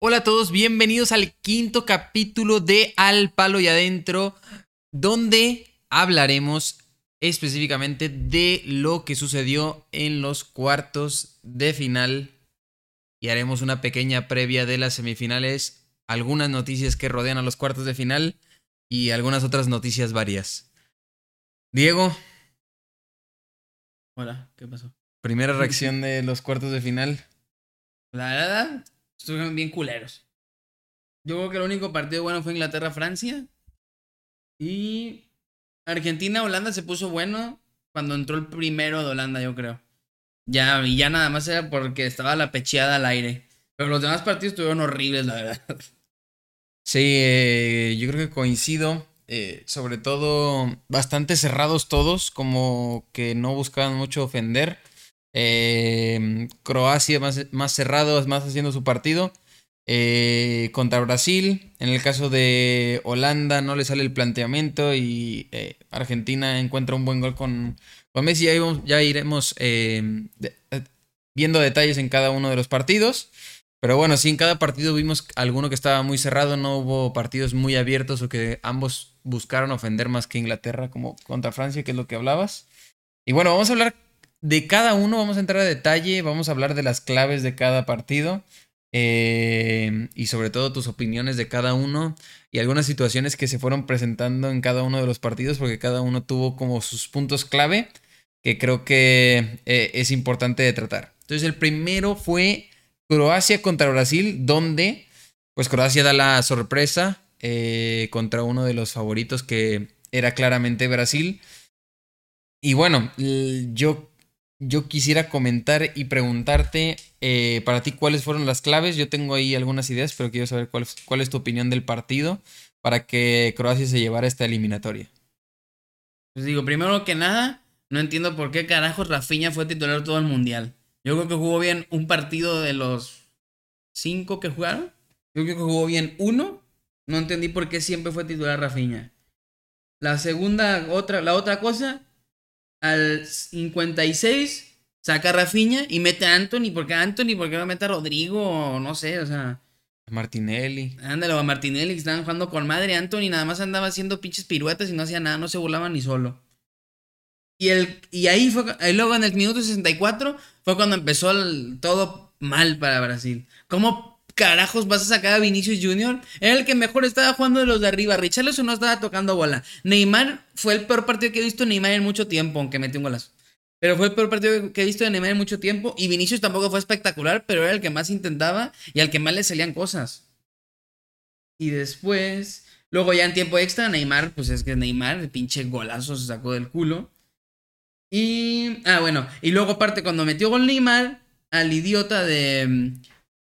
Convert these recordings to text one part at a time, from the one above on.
Hola a todos, bienvenidos al quinto capítulo de Al Palo y Adentro, donde hablaremos específicamente de lo que sucedió en los cuartos de final y haremos una pequeña previa de las semifinales, algunas noticias que rodean a los cuartos de final y algunas otras noticias varias. Diego. Hola, ¿qué pasó? Primera reacción de los cuartos de final. La verdad, estuvieron bien culeros. Yo creo que el único partido bueno fue Inglaterra-Francia. Y Argentina-Holanda se puso bueno cuando entró el primero de Holanda, yo creo. Ya, y ya nada más era porque estaba la pecheada al aire. Pero los demás partidos estuvieron horribles, la verdad. Sí, eh, yo creo que coincido. Eh, sobre todo bastante cerrados todos, como que no buscaban mucho ofender. Eh, Croacia más, más cerrado, más haciendo su partido. Eh, contra Brasil, en el caso de Holanda no le sale el planteamiento y eh, Argentina encuentra un buen gol con, Messi. Ya, ya iremos de- eh, viendo detalles en cada uno de los partidos. Pero bueno, sí, en cada partido vimos alguno que estaba muy cerrado, no hubo partidos muy abiertos o que ambos buscaron ofender más que Inglaterra, como contra Francia, que es lo que hablabas. Y bueno, vamos a hablar de cada uno, vamos a entrar a detalle, vamos a hablar de las claves de cada partido eh, y sobre todo tus opiniones de cada uno y algunas situaciones que se fueron presentando en cada uno de los partidos, porque cada uno tuvo como sus puntos clave que creo que eh, es importante de tratar. Entonces el primero fue Croacia contra Brasil, donde pues Croacia da la sorpresa eh, contra uno de los favoritos que era claramente Brasil. Y bueno, yo, yo quisiera comentar y preguntarte eh, para ti cuáles fueron las claves. Yo tengo ahí algunas ideas, pero quiero saber cuál, es tu opinión del partido para que Croacia se llevara esta eliminatoria. Pues digo, primero que nada, no entiendo por qué carajos Rafinha fue titular todo el mundial. Yo creo que jugó bien un partido de los cinco que jugaron. Yo creo que jugó bien uno. No entendí por qué siempre fue titular Rafinha. La segunda, otra, la otra cosa, al 56 saca a Rafinha y mete a Anthony. ¿Por qué a Anthony? ¿Por qué no mete a Rodrigo? O no sé, o sea. Martinelli. Ándale, o a Martinelli que estaban jugando con madre. Anthony nada más andaba haciendo pinches piruetas y no hacía nada, no se burlaba ni solo. Y, el, y ahí fue, luego en el minuto 64 fue cuando empezó el- todo mal para Brasil. ¿Cómo carajos vas a sacar a Vinicius Jr.? Era el que mejor estaba jugando de los de arriba. Richarlison no estaba tocando bola. Neymar fue el peor partido que he visto de Neymar en mucho tiempo, aunque metió un golazo. Pero fue el peor partido que he visto de Neymar en mucho tiempo. Y Vinicius tampoco fue espectacular, pero era el que más intentaba y al que más le salían cosas. Y después, luego ya en tiempo extra, Neymar, pues es que Neymar, el pinche golazo se sacó del culo. Y, ah, bueno, y luego aparte cuando metió gol Neymar, al idiota de,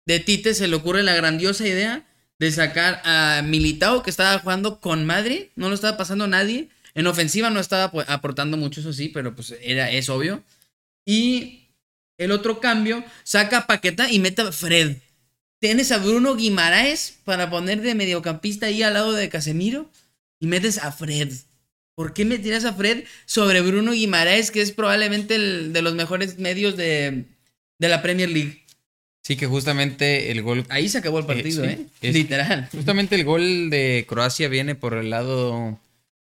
de Tite se le ocurre la grandiosa idea de sacar a Militao, que estaba jugando con madre, no lo estaba pasando nadie. En ofensiva no estaba aportando mucho, eso sí, pero pues era, es obvio. Y el otro cambio, saca a Paqueta y mete a Fred. Tienes a Bruno Guimaraes para poner de mediocampista ahí al lado de Casemiro y metes a Fred. ¿Por qué me tiras a Fred sobre Bruno Guimaraes, que es probablemente el de los mejores medios de, de la Premier League? Sí, que justamente el gol Ahí se acabó el partido, sí, ¿eh? es- Literal. Justamente el gol de Croacia viene por el lado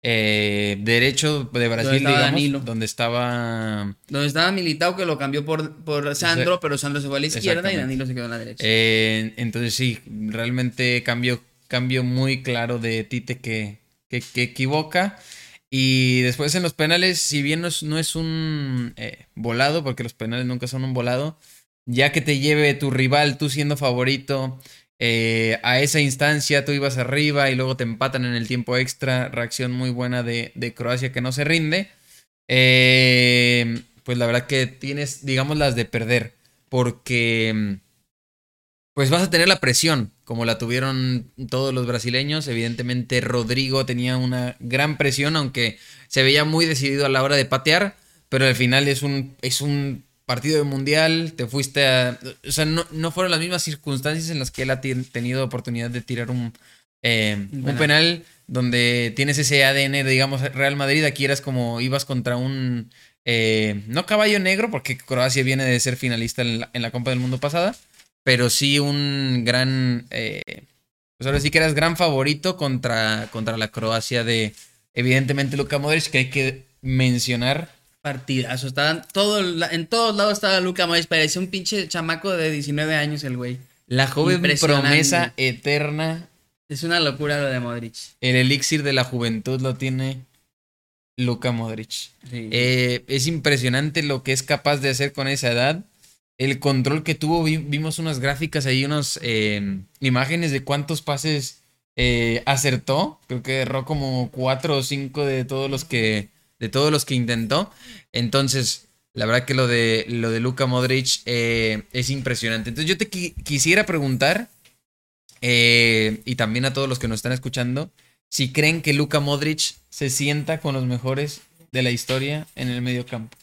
eh, derecho de Brasil, estaba digamos, Danilo. donde estaba... Donde estaba Militao, que lo cambió por, por Sandro, pero Sandro se fue a la izquierda y. Danilo se quedó a la derecha. eh, entonces sí, realmente cambio, cambio muy claro de Tite que, que, que equivoca. Y después en los penales, si bien no es, no es un eh, volado, porque los penales nunca son un volado, ya que te lleve tu rival, tú siendo favorito, eh, a esa instancia tú ibas arriba y luego te empatan en el tiempo extra, reacción muy buena de, de Croacia que no se rinde, eh, pues la verdad que tienes, digamos, las de perder, porque pues vas a tener la presión, como la tuvieron todos los brasileños. Evidentemente Rodrigo tenía una gran presión, aunque se veía muy decidido a la hora de patear, pero al final es un, es un partido de mundial, te fuiste a... O sea, no, no fueron las mismas circunstancias en las que él ha tenido oportunidad de tirar un, eh, Un un penal. donde tienes ese ADN, digamos, Real Madrid, aquí eras como ibas contra un... eh, no caballo negro, porque Croacia viene de ser finalista en la, en la Copa del Mundo pasada, pero sí un gran, eh, pues ahora sí que eras gran favorito contra, contra la Croacia de, evidentemente, Luka Modric, que hay que mencionar. Partidazo, estaban todo, en todos lados estaba Luka Modric, parecía un pinche chamaco de 19 años el güey. La joven promesa eterna. Es una locura lo de Modric. El elixir de la juventud lo tiene Luka Modric. Eh, es impresionante lo que es capaz de hacer con esa edad. El control que tuvo, vimos unas gráficas ahí, unas eh, imágenes de cuántos pases eh, acertó. Creo que erró como cuatro o cinco de todos los que, de todos los que intentó. Entonces, la verdad que lo de, lo de Luka Modric es impresionante. Entonces, yo te quisiera preguntar, y también a todos los que nos están escuchando, si creen que Luka Modric se sienta con los mejores de la historia en el medio campo.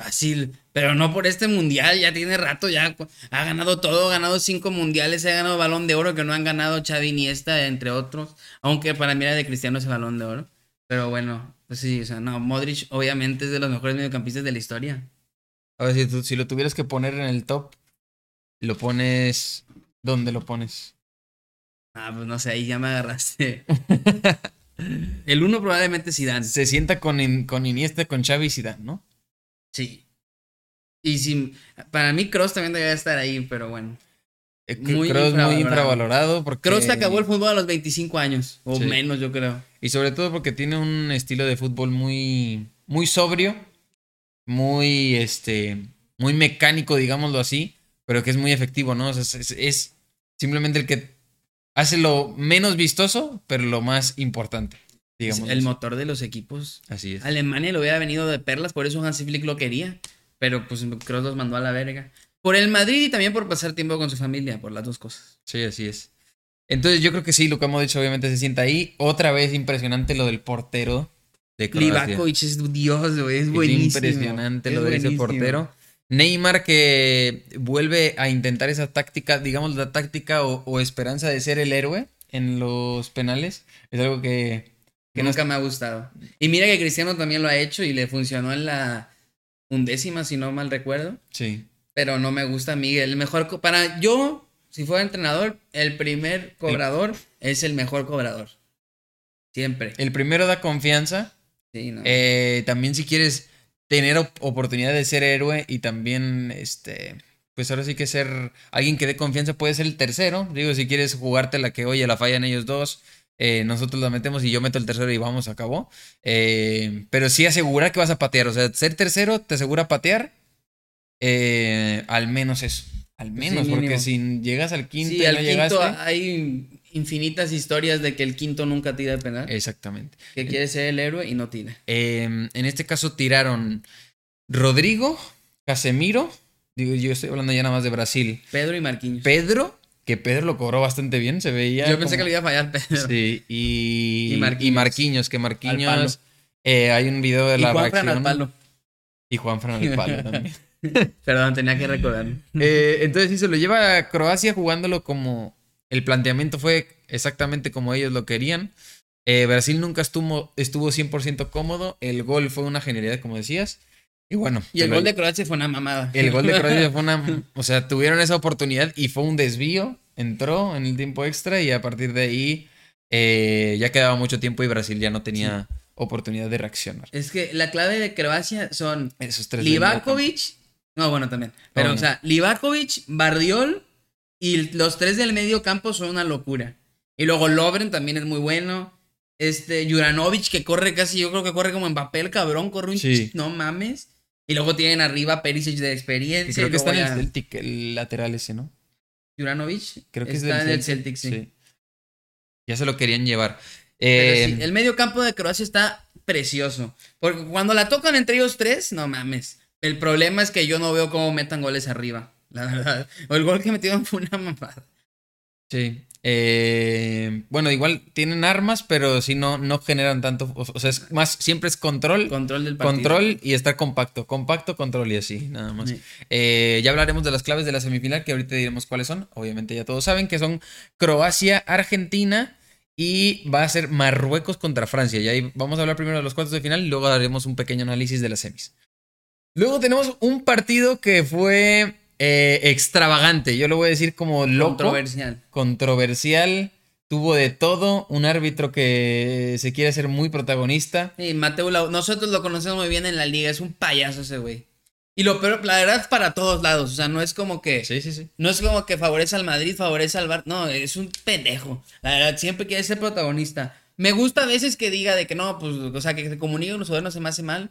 Fácil, pero no por este mundial, ya tiene rato, ya ha ganado todo, ha ganado cinco mundiales, ha ganado balón de oro que no han ganado Xavi ni esta, entre otros, aunque para mí era de Cristiano ese balón de oro. Pero bueno, pues sí, o sea, no, Modric obviamente es de los mejores mediocampistas de la historia. A ver, si, tú, si lo tuvieras que poner en el top, lo pones, ¿dónde lo pones? Ah, pues no sé, ahí ya me agarraste. El uno probablemente Zidane. Se sienta con, con Iniesta, con Xavi y Zidane, ¿no? Sí. Y si, para mí Cross también debería estar ahí, pero bueno. Eh, muy Kroos muy infravalorado porque... Kroos acabó el fútbol a los 25 años, o menos yo creo. Y sobre todo porque tiene un estilo de fútbol muy, muy sobrio, muy, este, muy mecánico, digámoslo así, pero que es muy efectivo, ¿no? es simplemente el que hace lo menos vistoso, pero lo más importante. Digamos. El motor de los equipos. Así es. Alemania lo hubiera venido de perlas, por eso Hansi Flick lo quería. Pero pues Kroos los mandó a la verga. Por el Madrid y también por pasar tiempo con su familia, por las dos cosas. Sí, así es. Entonces yo creo que sí, lo que hemos dicho obviamente se sienta ahí. Otra vez impresionante lo del portero de Croacia. Livakovic es Dios, güey, es buenísimo. Es impresionante lo de ese portero. Neymar que vuelve a intentar esa táctica, digamos la táctica o, esperanza de ser el héroe en los penales, es algo que, nunca me ha gustado. Y mira que Cristiano también lo ha hecho y le funcionó en la undécima, si no mal recuerdo. Sí. Pero no me gusta a mí. El mejor, para yo, si fuera entrenador, el primer cobrador es el mejor cobrador. Siempre. El primero da confianza. Sí, no. Eh, también si quieres tener oportunidad de ser héroe y también, este, pues ahora sí que ser alguien que dé confianza puede ser el tercero. Digo, si quieres jugarte la que, oye, la fallan ellos dos, eh, nosotros la metemos y yo meto el tercero y vamos, acabó. Eh, pero sí asegura que vas a patear. O sea, ser tercero te asegura patear. Eh, al menos eso. Al menos, porque si llegas al quinto y al quinto hay infinitas historias de que el quinto nunca tira de penal. Exactamente. Que quiere ser el héroe y no tira. Em, en este caso tiraron Rodrigo, Casemiro. Digo, yo estoy hablando ya nada más de Brasil. Pedro y Marquinhos. Pedro, que Pedro lo cobró bastante bien, se veía. Yo pensé que le iba a fallar Pedro. Sí, y, y, Marquinhos. que Marquinhos. Eh, hay un video de la Juan Fran al palo. Y Juan Fran al palo también. Perdón, tenía que recordar. Eh, entonces sí, se lo lleva a Croacia jugándolo como el planteamiento fue exactamente como ellos lo querían. Eh, Brasil nunca estuvo, estuvo 100% cómodo. El gol fue una genialidad, como decías. Y bueno. Y el gol de Croacia fue una mamada. El gol de Croacia fue una. O sea, tuvieron esa oportunidad y fue un desvío. Entró en el tiempo extra y a partir de ahí eh, ya quedaba mucho tiempo y Brasil ya no tenía oportunidad de reaccionar. Es que la clave de Croacia son esos tres. Livakovic. No, bueno, también. Pero, o sea, Livakovic, Bardiol y los tres del medio campo son una locura. Y luego Lobren también es muy bueno. Este, Juranovic que corre casi, yo creo que corre como en papel, cabrón, corre un sí. no mames. Y luego tienen arriba Perisic de experiencia. creo que está en el Celtic, el lateral ese, ¿no? Juranovic. Creo que está en el Celtic, sí. Ya se lo querían llevar. Eh, el medio campo de Croacia está precioso. Porque cuando la tocan entre ellos tres, no mames. El problema es que yo no veo cómo metan goles arriba la verdad. O el gol que metieron fue una mamada. Sí. Eh, bueno, igual tienen armas, pero sí no, no generan tanto. O sea, es más, siempre es control. Control del partido. Control y estar compacto. Compacto, control y así, nada más. Eh, ya hablaremos de las claves de la semifinal, que ahorita diremos cuáles son. Obviamente ya todos saben que son Croacia, Argentina y va a ser Marruecos contra Francia. Y ahí vamos a hablar primero de los cuartos de final y luego haremos un pequeño análisis de las semis. Luego tenemos un partido que fue eh, extravagante. Yo lo voy a decir como loco. Controversial. Controversial. Tuvo de todo. Un árbitro que se quiere hacer muy protagonista. Sí, Mateo, Lau- nosotros lo conocemos muy bien en la liga. Es un payaso ese güey. Y lo peor, la verdad, para todos lados. O sea, no es como que. Sí, sí, sí. No es como que favorece al Madrid, favorece al Bar. No, es un pendejo. La verdad, siempre quiere ser protagonista. Me gusta a veces que diga de que no, pues, o sea, que se comunique con los jugadores no se me hace mal.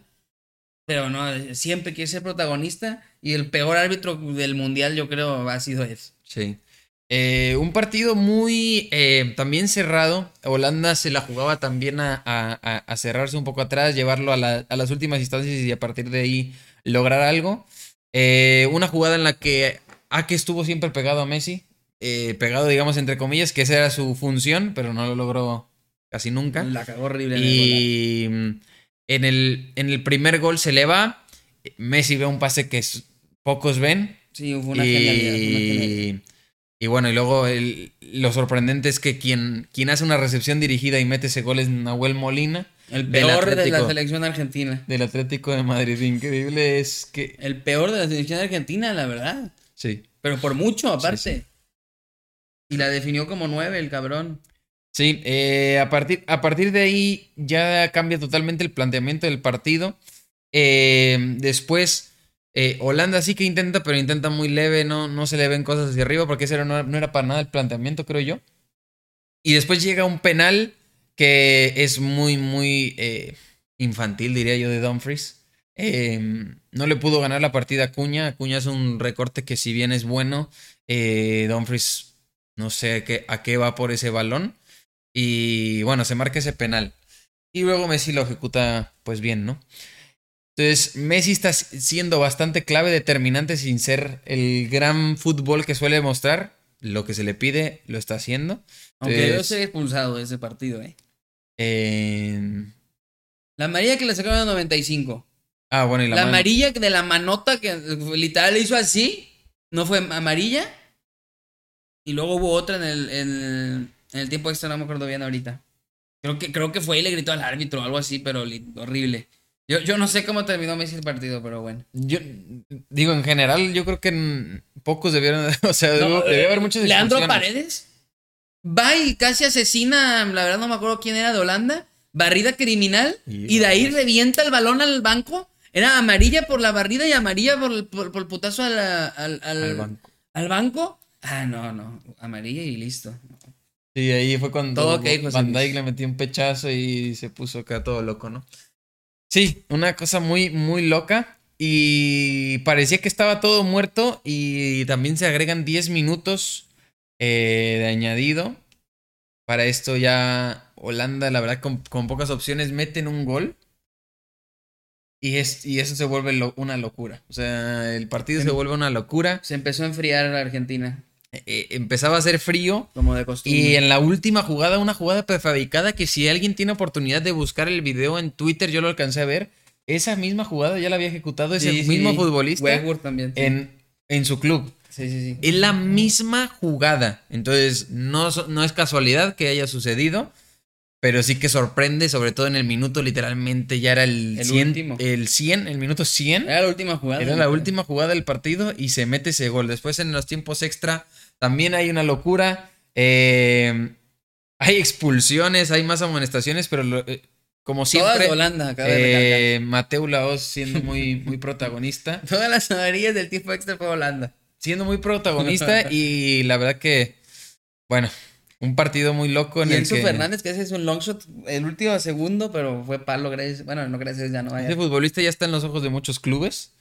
Pero no, siempre quiere ser protagonista. Y el peor árbitro del mundial, yo creo, ha sido él. Sí. Eh, un partido muy eh, también cerrado. Holanda se la jugaba también a, a- cerrarse un poco atrás, llevarlo a, la- a las últimas instancias y a partir de ahí lograr algo. Eh, una jugada en la que Ake estuvo siempre pegado a Messi. eh, pegado, digamos, entre comillas, que esa era su función, pero no lo logró casi nunca. La cagó horrible. en el gol. Y en el, en el primer gol se le va. Messi ve un pase que pocos ven. Sí, fue una y, genialidad. una genialidad. y bueno, y luego el- lo sorprendente es que quien, quien hace una recepción dirigida y mete ese gol es Nahuel Molina El peor de la selección argentina. del Atlético de Madrid. Increíble es que... El peor de la selección argentina, la verdad. Sí. Pero por mucho, aparte. sí. Y la definió como nueve, el cabrón. Sí, eh, a, partir, a partir de ahí ya cambia totalmente el planteamiento del partido. Eh, después, eh, Holanda sí que intenta, pero intenta muy leve, no, no se le ven cosas hacia arriba, porque ese no, no era para nada el planteamiento, creo yo. Y después llega un penal que es muy, muy infantil, diría yo, de Dumfries. Eh, no le pudo ganar la partida a Cuña. Cuña es un recorte que si bien es bueno, Dumfries no sé a qué va por ese balón. Y bueno, se marca ese penal. Y luego Messi lo ejecuta pues bien, ¿no? Entonces, Messi está siendo bastante clave, determinante, sin ser el gran fútbol que suele mostrar. Lo que se le pide, lo está haciendo. Aunque Entonces- ser expulsado de ese partido, eh. Eh, La amarilla que le sacaron en el 95. Ah, bueno, y la, La, mano. amarilla de la manota que literal le hizo así. No fue amarilla. Y luego hubo otra en el, en el, en el tiempo extra, no me acuerdo bien ahorita. Creo que, creo que fue y le gritó al árbitro o algo así, pero horrible. Yo, yo no sé cómo terminó Messi el partido, pero bueno. Yo digo, en general, yo creo que pocos debieron. O sea, No, debía haber eh, muchas Leandro. Paredes va y casi asesina, la verdad no me acuerdo quién era de Holanda, barrida criminal, Y- y de ahí revienta el balón al banco. Era amarilla por la barrida y amarilla por el, por, por el putazo al, al- Al banco. al banco. Ah, no, no, amarilla y listo. Sí, ahí fue cuando Todo ok, José Van. Dijk le metió un pechazo y se puso acá todo loco, ¿no? Sí, una cosa muy, muy loca. Y parecía que estaba todo muerto. Y también se agregan 10 minutos eh, de añadido. Para esto ya Holanda, la verdad, con, con pocas opciones, meten un gol. Y, es, y eso se vuelve lo- una locura. O sea, el partido se Em- vuelve una locura. Se empezó a enfriar la Argentina, Eh, empezaba a hacer frío. como de costumbre. Y en la última jugada, una jugada prefabricada que si alguien tiene oportunidad de buscar el video en Twitter, yo lo alcancé a ver. Esa misma jugada ya la había ejecutado ese Sí, mismo sí. futbolista Westwood también. sí. en, en su club. Sí, sí, sí. Es la misma jugada. Entonces, no, no es casualidad que haya sucedido, pero sí que sorprende, sobre todo en el minuto, literalmente ya era el, El 100, último. el 100, el minuto 100. Era la última jugada. Era la última jugada del partido y se mete ese gol. Después en los tiempos extra también hay una locura. Eh, hay expulsiones, hay más amonestaciones, pero lo- eh, como Todas siempre, de Holanda, acaba de eh, Mateu Laos siendo muy, muy protagonista. Todas las amarillas del tiempo extra fue Holanda. Siendo muy protagonista y la verdad que, bueno, un partido muy loco en Y el Enzo que Fernández, que ese es un long shot, el último segundo, pero fue palo, gracias. Bueno, no gracias, ya no vaya. ese futbolista ya está en los ojos de muchos clubes.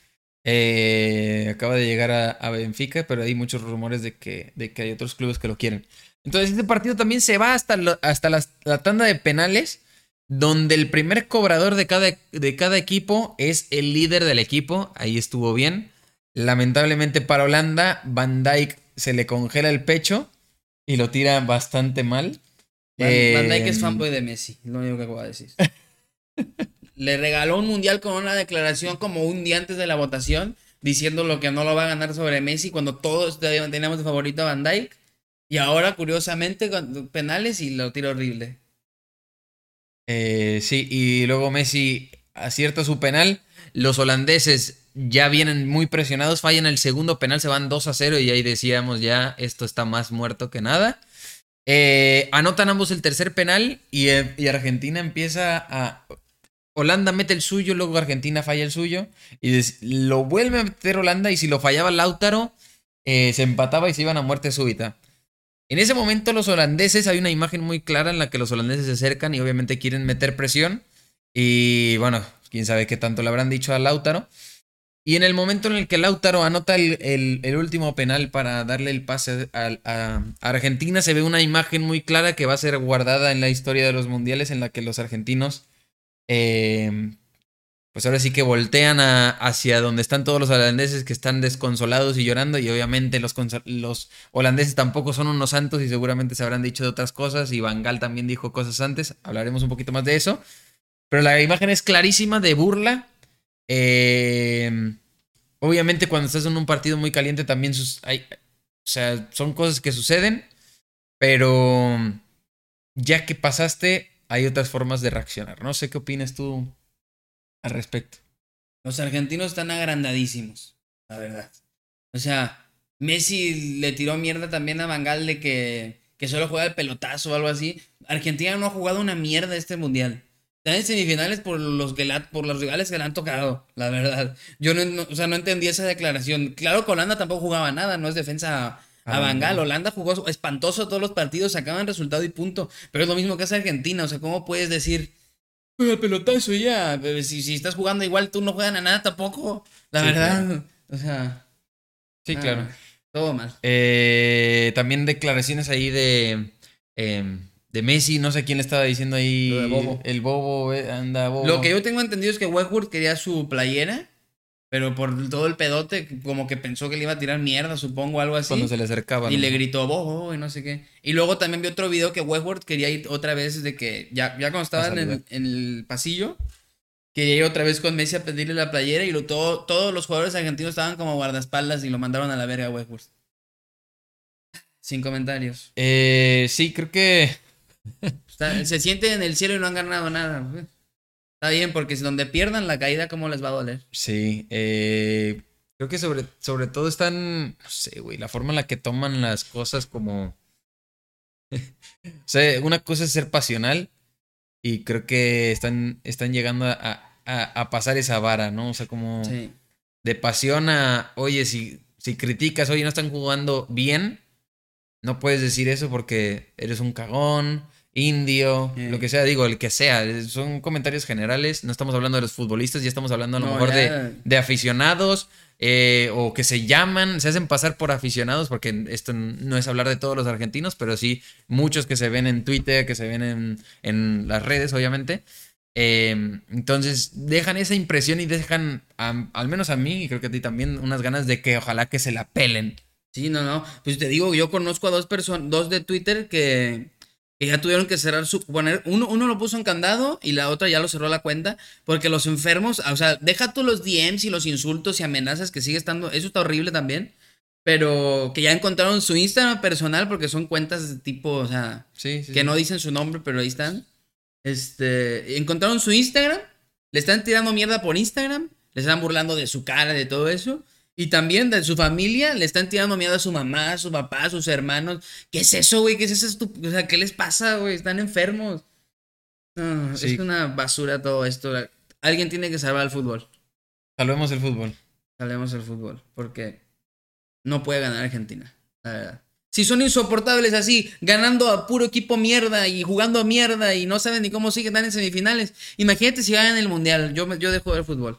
Eh, acaba de llegar a, a Benfica, pero hay muchos rumores de que, de que hay otros clubes que lo quieren. Entonces, este partido también se va hasta, lo- hasta las- la tanda de penales, donde el primer cobrador de cada, de cada equipo es el líder del equipo. Ahí estuvo bien. Lamentablemente para Holanda, Van Dijk se le congela el pecho y lo tira bastante mal. Van, Van Dijk es Eh, fanboy de Messi, es lo único que puedo decir. Le regaló un mundial con una declaración como un día antes de la votación, diciendo lo que no lo va a ganar sobre Messi cuando todos teníamos de favorito a Van Dijk. Y ahora, curiosamente, con penales y lo tira horrible. Eh, sí, y luego Messi acierta su penal. Los holandeses ya vienen muy presionados, fallan el segundo penal, se van 2 a 0 y ahí decíamos ya, esto está más muerto que nada. Eh, anotan ambos el tercer penal y, eh, y, Argentina empieza a... Holanda mete el suyo, luego Argentina falla el suyo y lo vuelve a meter Holanda y si lo fallaba Lautaro, eh, se empataba y se iban a muerte súbita. En ese momento los holandeses, hay una imagen muy clara en la que los holandeses se acercan y obviamente quieren meter presión. Y bueno, quién sabe qué tanto le habrán dicho a Lautaro. Y en el momento en el que Lautaro anota el, último penal para darle el pase a, Argentina, se ve una imagen muy clara que va a ser guardada en la historia de los mundiales en la que los argentinos, eh, pues ahora sí que voltean hacia donde están todos los holandeses que están desconsolados y llorando. Y obviamente los, los holandeses tampoco son unos santos y seguramente se habrán dicho de otras cosas. Y Van Gaal también dijo cosas antes. Hablaremos un poquito más de eso. Pero la imagen es clarísima de burla eh, obviamente cuando estás en un partido muy caliente también hay, o sea, son cosas que suceden, pero ya que pasaste, hay otras formas de reaccionar. No sé qué opinas tú al respecto. Los argentinos están agrandadísimos, la verdad. O sea, Messi le tiró mierda también a Bangal de que, que solo juega el pelotazo o algo así. Argentina no ha jugado una mierda este mundial. Están en semifinales por los, que por los rivales que le han tocado, la verdad. Yo no, o sea, no entendí esa declaración. Claro que Holanda tampoco jugaba nada, no es defensa a, ah, Bangal. Holanda jugó espantoso todos los partidos, sacaban resultado y punto. Pero es lo mismo que hace Argentina. O sea, ¿cómo puedes decir, el pelotazo ya? Si, si estás jugando igual, tú no juegas a nada tampoco. La verdad. O sea. Sí, claro. Todo mal. Eh, también declaraciones ahí de. Em, de Messi, no sé quién le estaba diciendo ahí. El bobo, eh, anda bobo. Lo que yo tengo entendido es que Westwood quería su playera, pero por todo el pedote, como que pensó que le iba a tirar mierda, supongo, algo así. Cuando se le acercaba. Y le gritó bobo y no sé qué. Y luego también vi otro video que Westwood quería ir otra vez de que, ya, ya cuando estaban en, el pasillo, quería ir otra vez con Messi a pedirle la playera y lo, todo, todos los jugadores argentinos estaban como guardaespaldas y lo mandaron a la verga a Westwood. Sin comentarios. Eh, sí, creo que se sienten en el cielo y no han ganado nada. Está bien, porque si donde pierdan la caída, ¿cómo les va a doler? Sí, eh, creo que sobre, sobre todo están, no sé, güey, la forma en la que toman las cosas como... o sea, una cosa es ser pasional y creo que están, están llegando a, a, pasar esa vara, ¿no? O sea, como de pasión a, oye, si, si criticas, oye, no están jugando bien, no puedes decir eso porque eres un cagón indio, lo que sea, digo, el que sea. Son comentarios generales. No estamos hablando de los futbolistas, ya estamos hablando a lo mejor de, de, aficionados eh, o que se llaman, se hacen pasar por aficionados, porque esto no es hablar de todos los argentinos, pero sí muchos que se ven en Twitter, que se ven en, en las redes, obviamente. Em, entonces dejan esa impresión y dejan, al menos a mí, y creo que a ti también, unas ganas de que ojalá que se la pelen. Sí, no, no. Pues te digo, yo conozco a dos personas, dos de Twitter que que ya tuvieron que cerrar su. Poner, uno, uno lo puso en candado y la otra ya lo cerró la cuenta. Porque los enfermos, o sea, deja tú los DMs y los insultos y amenazas que sigue estando. Eso está horrible también. Pero que ya encontraron su Instagram personal porque son cuentas de tipo, o sea, que no dicen su nombre, pero ahí están. Este, encontraron su Instagram, le están tirando mierda por Instagram, le están burlando de su cara, de todo eso. Y también de su familia le están tirando miedo a su mamá, a su papá, a sus hermanos. ¿Qué es eso, güey? ¿Qué es eso? O sea, ¿qué les pasa, güey? Están enfermos. Es una basura todo esto. Alguien tiene que salvar el fútbol. Salvemos el fútbol. Salvemos el fútbol. Porque no puede ganar Argentina. La verdad. Si son insoportables así, ganando a puro equipo mierda y jugando a mierda y no saben ni cómo siguen, están en semifinales. Imagínate si ganan el mundial. Yo, yo dejo de ver fútbol.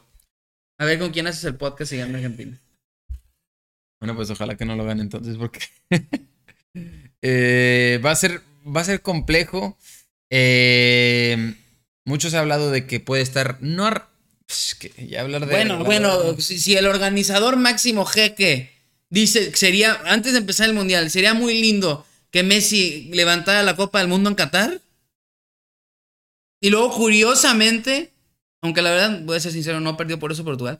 A ver con quién haces el podcast y gana Argentina. Bueno, pues ojalá que no lo gane entonces, porque eh, va, a ser, va a ser complejo. Eh, muchos han hablado de que puede estar. No, pues, que ya hablar de. Bueno, bueno, si, el organizador máximo jeque dice que sería, antes de empezar el mundial, sería muy lindo que Messi levantara la Copa del Mundo en Qatar. Y luego, curiosamente, aunque la verdad, voy a ser sincero, no perdió por eso Portugal.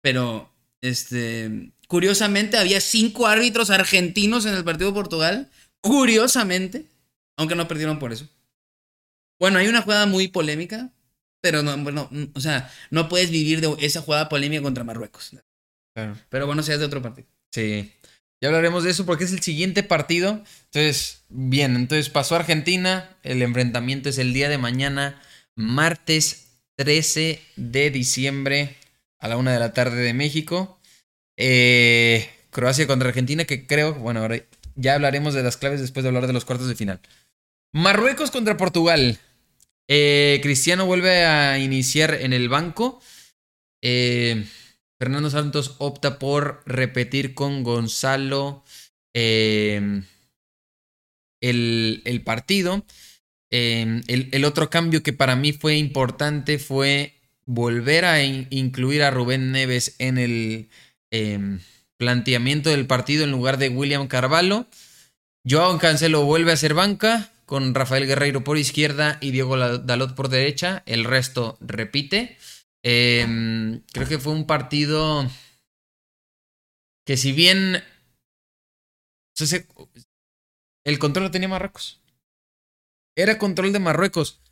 Pero este, curiosamente, había cinco árbitros argentinos en el partido de Portugal. Curiosamente, aunque no perdieron por eso. Bueno, hay una jugada muy polémica pero no, bueno, o sea, no puedes vivir de esa jugada polémica contra Marruecos. Claro. Pero bueno, sea de otro partido. Sí. Ya hablaremos de eso porque es el siguiente partido. Entonces, bien, entonces pasó Argentina. El enfrentamiento es el día de mañana, martes 13 de diciembre a la una de la tarde de México. Eh, Croacia contra Argentina, que creo, bueno, ahora ya hablaremos de las claves después de hablar de los cuartos de final. Marruecos contra Portugal. Eh, Cristiano vuelve a iniciar en el banco. Eh, Fernando Santos opta por repetir con Gonzalo el, el, partido. El, otro cambio que para mí fue importante fue volver a in, incluir a Rubén Neves en el eh, planteamiento del partido en lugar de William Carvalho. Joao Cancelo vuelve a ser banca con Rafael Guerreiro por izquierda y Diego Dalot por derecha. El resto repite. Eh, creo que fue un partido que si bien el control lo tenía Marruecos. Era control de Marruecos.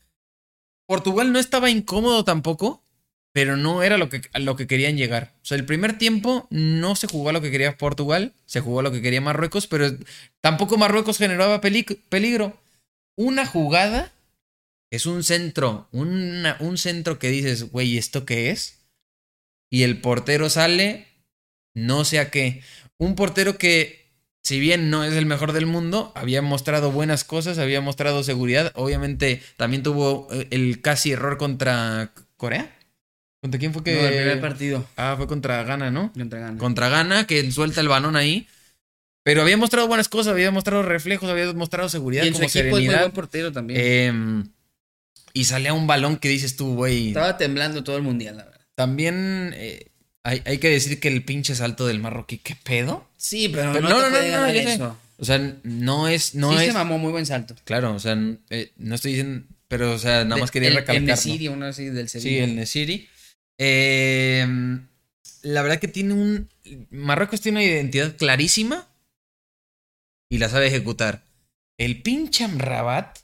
Portugal no estaba incómodo tampoco, pero no era lo que, a lo que querían llegar. O sea, el primer tiempo no se jugó a lo que quería Portugal, se jugó a lo que quería Marruecos, pero tampoco Marruecos generaba peligro. Una jugada es un centro, un centro que dices, güey, ¿esto qué es? Y el portero sale, no sé a qué. Un portero que, si bien no es el mejor del mundo, había mostrado buenas cosas, había mostrado seguridad. Obviamente también tuvo el casi error contra Corea. ¿Contra quién fue que.? No, el primer partido. Ah, fue contra Ghana, ¿no? Contra Ghana. Contra Ghana, que suelta el balón ahí. Pero había mostrado buenas cosas, había mostrado reflejos, había mostrado seguridad, y en como su equipo serenidad. Es muy buen portero también. Eh, y salía un balón que dices tú, güey. Estaba temblando todo el mundial, la verdad. También eh, hay, hay, que decir que el pinche salto del marroquí, ¿qué pedo? Sí, pero, pero no, no, no, no, no eso. O sea, no es. No sí es, se mamó muy buen salto. Claro, o sea, eh, no estoy diciendo. Pero, o sea, nada más quería el, recalcar. El Nesiri, uno así del Sevilla. Sí, el Nesiri. Eh, la verdad que tiene un. Marruecos tiene una identidad clarísima y la sabe ejecutar. El pinche Amrabat.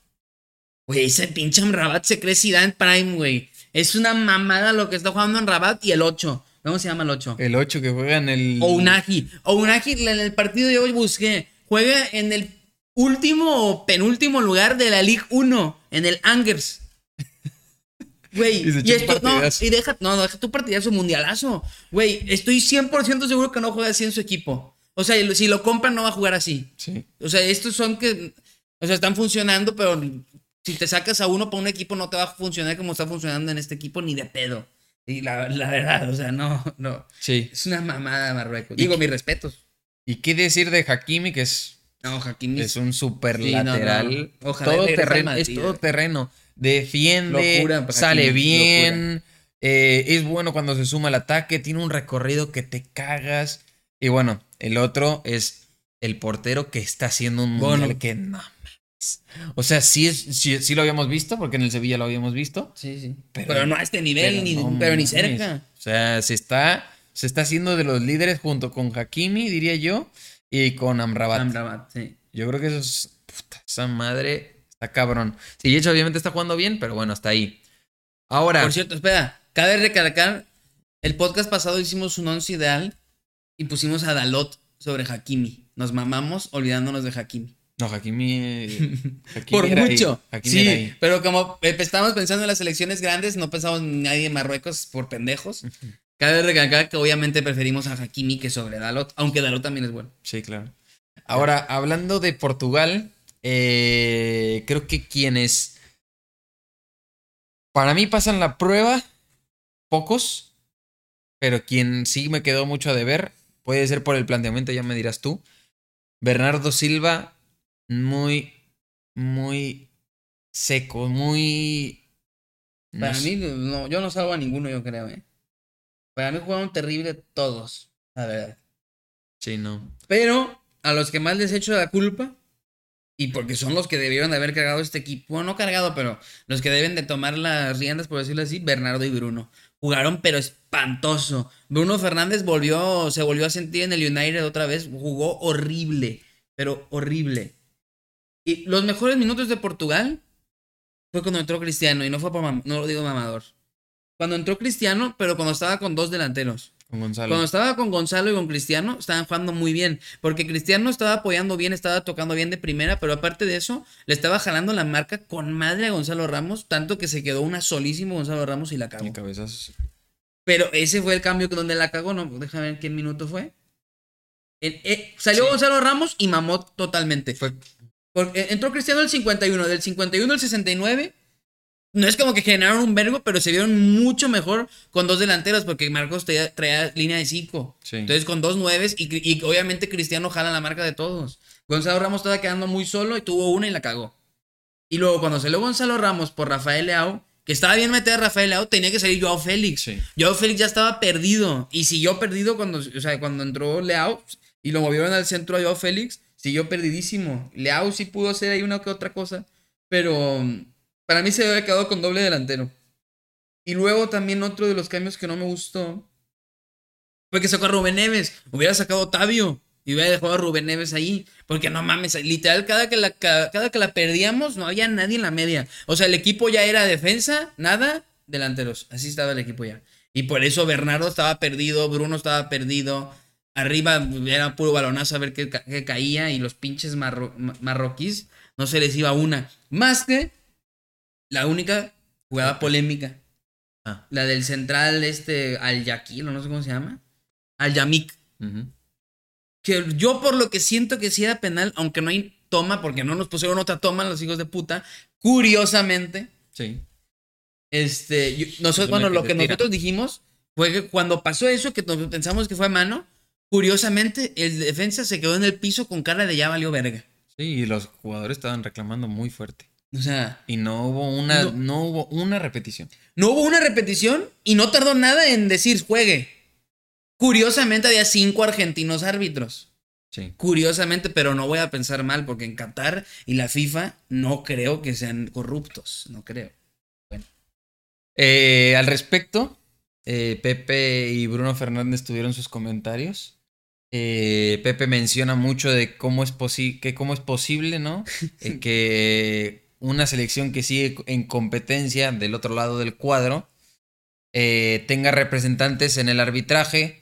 Güey, ese pinche Amrabat se cree Zidane Prime, güey. Es una mamada lo que está jugando en Rabat y el 8. ¿Cómo se llama el 8? El 8 que juega en el. O Unagi. O Unagi en el partido de hoy busqué. Juega en el último o penúltimo lugar de la Ligue 1. En el Angers. Güey, y, y, esto, no, y deja, no, deja tu partidazo mundialazo. Güey, estoy 100% seguro que no juega así en su equipo. O sea, si lo compran no va a jugar así. Sí. O sea, estos son que, o sea, están funcionando, pero si te sacas a uno para un equipo no te va a funcionar como está funcionando en este equipo ni de pedo. Y la, la verdad, o sea, no, no. Sí. Es una mamada Marruecos. Digo, mis respetos. ¿Y qué decir de Hakimi, que es... No, Hakimi es un super sí, lateral. No, no. Ojalá todo terreno, Madrid, es todo terreno. Defiende, locura, pues, sale bien, eh, es bueno cuando se suma al ataque, tiene un recorrido que te cagas. Y bueno, el otro es el portero que está haciendo un mundial Bono. que no. O sea, sí, es, sí, sí, lo habíamos visto, porque en el Sevilla lo habíamos visto. Sí, sí. Pero, Pero, no a este nivel, pero ni, no pero ni cerca. O sea, se está, se está haciendo de los líderes junto con Hakimi, diría yo, y con Amrabat. Amrabat, sí. Yo creo que eso es. Puta, esa madre está cabrón. Sí, hecho, obviamente está jugando bien, pero bueno, hasta ahí. Ahora. Por cierto, espera, cabe recalcar, el podcast pasado hicimos un once ideal y pusimos a Dalot sobre Hakimi. Nos mamamos olvidándonos de Hakimi. No, Hakimi. Hakimi Por mucho. Hakimi Sí, pero como eh, estábamos pensando en las elecciones grandes, no pensamos en nadie en Marruecos por pendejos. Cabe recalcar que obviamente preferimos a Hakimi que sobre Dalot, aunque Dalot también es bueno. Sí, claro. Ahora, hablando de Portugal, eh, creo que quienes para mí pasan la prueba, pocos, pero quien sí me quedó mucho a deber, puede ser por el planteamiento, ya me dirás tú. Bernardo Silva, muy, muy seco, muy... no Para sé. mí, no, yo no salvo a ninguno, yo creo, ¿eh? Para mí jugaron terrible todos, la verdad. Sí, no. Pero a los que más les echo la culpa, y porque son los que debieron de haber cargado este equipo, bueno, no cargado, pero los que deben de tomar las riendas, por decirlo así, Bernardo y Bruno. Jugaron, pero espantoso. Bruno Fernández volvió, se volvió a sentir en el United otra vez, jugó horrible, pero horrible. Y los mejores minutos de Portugal fue cuando entró Cristiano y no fue no lo digo mamador. Cuando entró Cristiano, pero cuando estaba con dos delanteros. Con Gonzalo. Cuando estaba con Gonzalo y con Cristiano, estaban jugando muy bien. Porque Cristiano estaba apoyando bien, estaba tocando bien de primera, pero aparte de eso, le estaba jalando la marca con madre a Gonzalo Ramos, tanto que se quedó una solísimo Gonzalo Ramos y la cagó. Y cabezazos. Pero ese fue el cambio donde la cagó, ¿no? Déjame ver qué minuto fue. Eh, salió Sí. Gonzalo Ramos y mamó totalmente. Fue Porque entró Cristiano el 51, del 51 al 69. No es como que generaron un vergo, pero se vieron mucho mejor con dos delanteros, porque Marcos traía, traía línea de 5. Sí. Entonces con dos nueves y, y obviamente Cristiano jala la marca de todos. Gonzalo Ramos estaba quedando muy solo y tuvo una y la cagó. Y luego cuando salió Gonzalo Ramos por Rafael Leao, que estaba bien meter a Rafael Leao, tenía que salir Joao Félix. Sí. Joao Félix ya estaba perdido. Y siguió perdido cuando, o sea, cuando entró Leao y lo movieron al centro a Joao Félix, siguió perdidísimo. Leao sí pudo hacer ahí una que otra cosa, pero para mí se había quedado con doble delantero. Y luego también otro de los cambios que no me gustó fue que sacó a Rubén Neves. Hubiera sacado a Otavio y hubiera dejado a Rubén Neves ahí. Porque no mames, literal, cada que, la, cada, que la perdíamos no había nadie en la media. O sea, el equipo ya era defensa, nada, delanteros. Así estaba el equipo ya. Y por eso Bernardo estaba perdido, Bruno estaba perdido. Arriba era puro balonazo a ver qué, ca- qué caía. Y los pinches marro- ma- marroquíes no se les iba una. Más que la única jugada polémica. Ah. La del central, este, Al Yaquil, no sé cómo se llama. Al Yamik. Que yo por lo que siento que sí era penal, aunque no hay toma, porque no nos pusieron otra toma los hijos de puta. Curiosamente, Sí. este, yo- nosotros, bueno, lo que nosotros dijimos fue que cuando pasó eso, que pensamos que fue a mano, curiosamente el defensa se quedó en el piso con cara de ya valió verga. Sí, y los jugadores estaban reclamando muy fuerte. O sea, Y no hubo una, No. no, hubo una repetición. no hubo una repetición y no tardó nada en decir juegue. Curiosamente había cinco argentinos árbitros. Sí. Curiosamente, pero no voy a pensar mal, porque en Qatar y la FIFA no creo que sean corruptos. No creo. Eh, al respecto, eh, Pepe y Bruno Fernández tuvieron sus comentarios. Eh, Pepe menciona mucho de cómo es, posi- que cómo es posible, ¿no? Eh, que una selección que sigue en competencia del otro lado del cuadro eh, tenga representantes en el arbitraje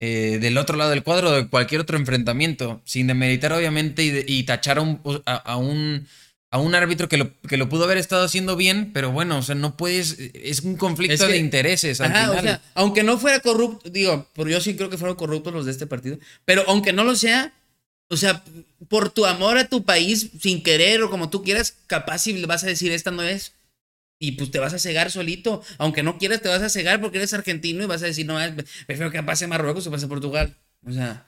eh, del otro lado del cuadro de cualquier otro enfrentamiento, sin demeritar obviamente y, de- y tachar a un, a, a un, a un árbitro que lo, que lo pudo haber estado haciendo bien, pero bueno, o sea, no puedes, es un conflicto Es que- de intereses. al Ajá, o sea, aunque no fuera corrupto, digo, pero yo sí creo que fueron corruptos los de este partido, pero aunque no lo sea, o sea, por tu amor a tu país, sin querer o como tú quieras, capaz si vas a decir esta no es. Y pues te vas a cegar solito. Aunque no quieras, te vas a cegar porque eres argentino y vas a decir, no, es- prefiero que pase Marruecos o pase Portugal. O sea,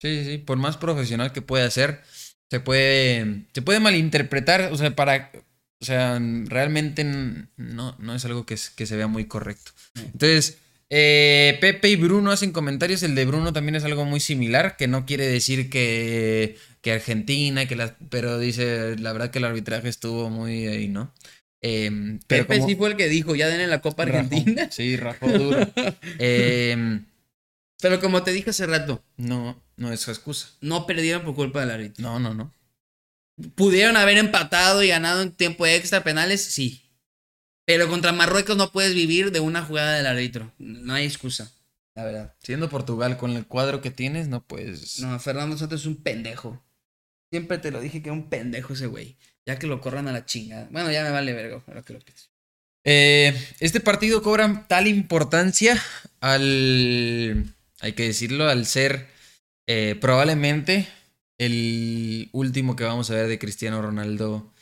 Sí, sí, sí, por más profesional que pueda ser, se puede, se puede malinterpretar, o sea, para, o sea, realmente no, no es algo que, que se vea muy correcto. Entonces, eh, Pepe y Bruno hacen comentarios, el de Bruno también es algo muy similar, que no quiere decir que, que Argentina, que las, pero dice, la verdad que el arbitraje estuvo muy ahí, ¿no? Em, pero Pepe como- sí fue el que dijo, ya denle la Copa. Argentina. Sí, rajó duro. Em, Pero como te dije hace rato, no, no es su excusa. no perdieron por culpa del árbitro. No, no, no. ¿Pudieron haber empatado y ganado en tiempo extra penales? Sí. Pero contra Marruecos no puedes vivir de una jugada del árbitro. No hay excusa, la verdad. Siendo Portugal con el cuadro que tienes, no puedes. No, Fernando Santos es un pendejo. Siempre te lo dije que era un pendejo ese güey. Ya que lo corran a la chingada. Bueno, ya me vale verga, ahora que lo pienso. Eh, este partido cobra tal importancia al. Hay que decirlo, al ser eh, probablemente el último que vamos a ver de Cristiano Ronaldo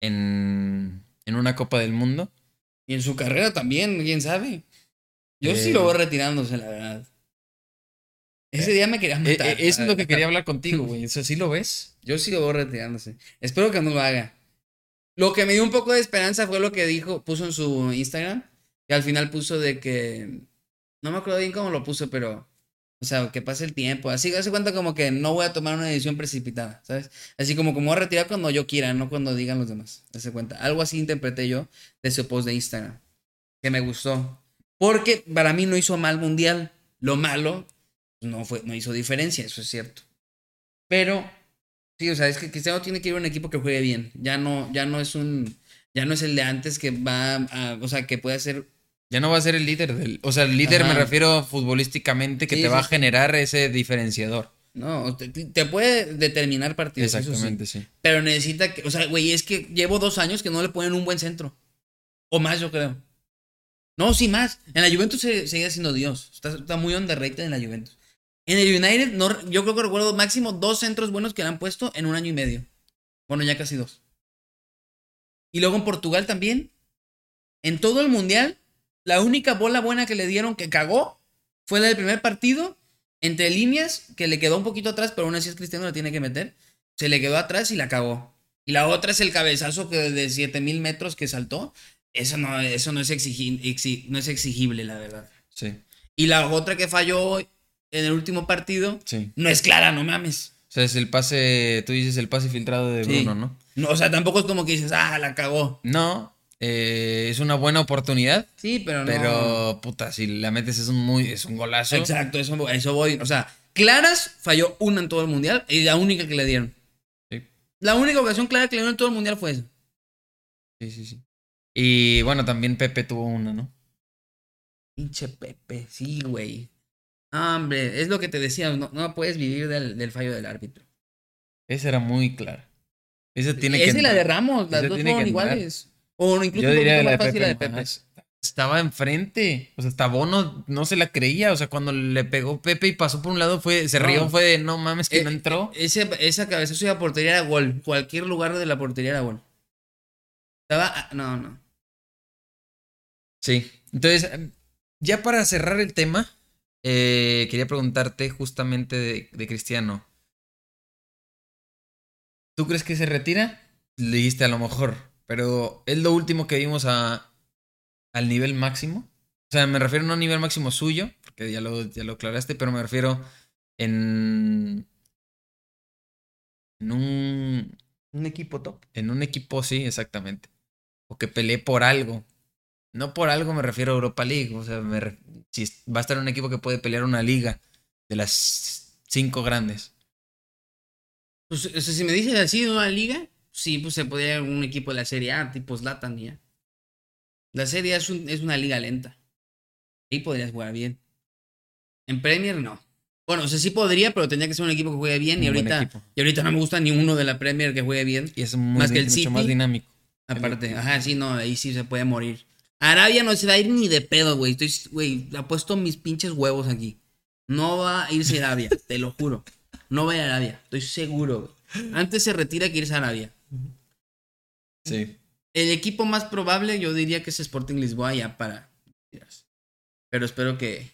en, en una Copa del Mundo. Y en su carrera también, quién sabe. Yo Eh. sí lo voy retirándose, la verdad. Ese día me quería Eh, matar. eh, eso es lo que quería hablar contigo, güey. ¿Eso sí lo ves? Yo sí lo voy retirándose. Espero que no lo haga. Lo que me dio un poco de esperanza fue lo que dijo, puso en su Instagram. Y al final puso de que. No me acuerdo bien cómo lo puso, pero. O sea, que pase el tiempo. Así hace cuenta como que no voy a tomar una decisión precipitada, ¿sabes? Así como como voy a retirar cuando yo quiera, no cuando digan los demás. Hace cuenta. Algo así interpreté yo de su post de Instagram. Que me gustó. Porque para mí no hizo mal mundial. Lo malo no, fue, no hizo diferencia, eso es cierto. Pero Sí, o sea, es que Cristiano tiene que ir a un equipo que juegue bien. Ya no, ya no es un. Ya no es el de antes que va a, o sea, que puede ser Ya no va a ser el líder del. O sea, el líder me refiero futbolísticamente que Sí, te va sí, a generar ese diferenciador. No, te, te puede determinar partidos. sí. Exactamente, sí. Pero necesita que, o sea, güey, es que llevo dos años que no le ponen un buen centro. O más, yo creo. No, sí, más. En la Juventus se sigue siendo Dios. Está, está muy underrated en la Juventus. En el United, no, yo creo que recuerdo máximo dos centros buenos que le han puesto en un año y medio. Bueno, ya casi dos. Y luego en Portugal también. En todo el mundial, la única bola buena que le dieron que cagó fue la del primer partido. Entre líneas, que le quedó un poquito atrás, pero aún así es Cristiano, la tiene que meter. Se le quedó atrás y la cagó. Y la otra es el cabezazo que de 7000 metros que saltó. Eso no, eso no, es exigi- exi- no es exigible, la verdad. Sí, Y la otra que falló en el último partido sí. no es clara, no mames. O sea, es el pase. Tú dices el pase filtrado de Sí. Bruno, ¿no? No, o sea, tampoco es como que dices, ah, la cagó. No. Eh, es una buena oportunidad. Sí, pero no. Pero, puta, si la metes es un muy. Es un golazo. Exacto, eso, eso voy. O sea, claras falló una en todo el mundial y la única que le dieron. Sí. La única ocasión clara que le dieron en todo el mundial fue esa. Sí, sí, sí. Y bueno, también Pepe tuvo una, ¿no? Pinche Pepe, sí, güey. Hombre, es lo que te decía, no, no puedes vivir del, del fallo del árbitro. Esa era muy clara. Esa tiene que. Esa y la de. Ramos, las Esa dos fueron iguales. O incluso Yo diría la de Pepe. Estaba enfrente. O sea, hasta Bono no se la creía. O sea, cuando le pegó Pepe y pasó por un lado, fue, se No. rió, fue de no mames que Eh, no entró. Ese, esa cabezazo de la portería era gol. Cualquier lugar de la portería era gol. Estaba. ah, No, no. Sí. Entonces, ya para cerrar el tema, eh, quería preguntarte justamente de, de Cristiano. ¿Tú crees que se retira? Le dijiste a lo mejor, pero es lo último que vimos a, al nivel máximo. O sea, me refiero no a nivel máximo suyo, porque ya lo, ya lo aclaraste, pero me refiero en. En un. Un equipo top. En un equipo, sí, exactamente. O que pelee por algo. No por algo me refiero a Europa League. O sea, me re- si va a estar un equipo que puede pelear una liga de las cinco grandes. Pues, o sea, si me dices así de una liga, sí, pues se podría ir un equipo de la Serie A, tipo Zlatan ya. La Serie A es, un- es una liga lenta. Ahí podrías jugar bien. En Premier no. Bueno, o sea, sí podría, pero tendría que ser un equipo que juegue bien. Y Un ahorita, y ahorita no me gusta ni uno de la Premier que juegue bien. Y es muy, Más que el mucho City. más dinámico. Aparte, ajá, sí, no, ahí sí se puede morir. Arabia no se va a ir ni de pedo, güey. Estoy, güey, apuesto mis pinches huevos aquí. No va a irse a Arabia, te lo juro. No va a ir a Arabia, estoy seguro, güey. Antes se retira que irse a Arabia. Sí. El equipo más probable, yo diría que es Sporting Lisboa ya para. Pero espero que,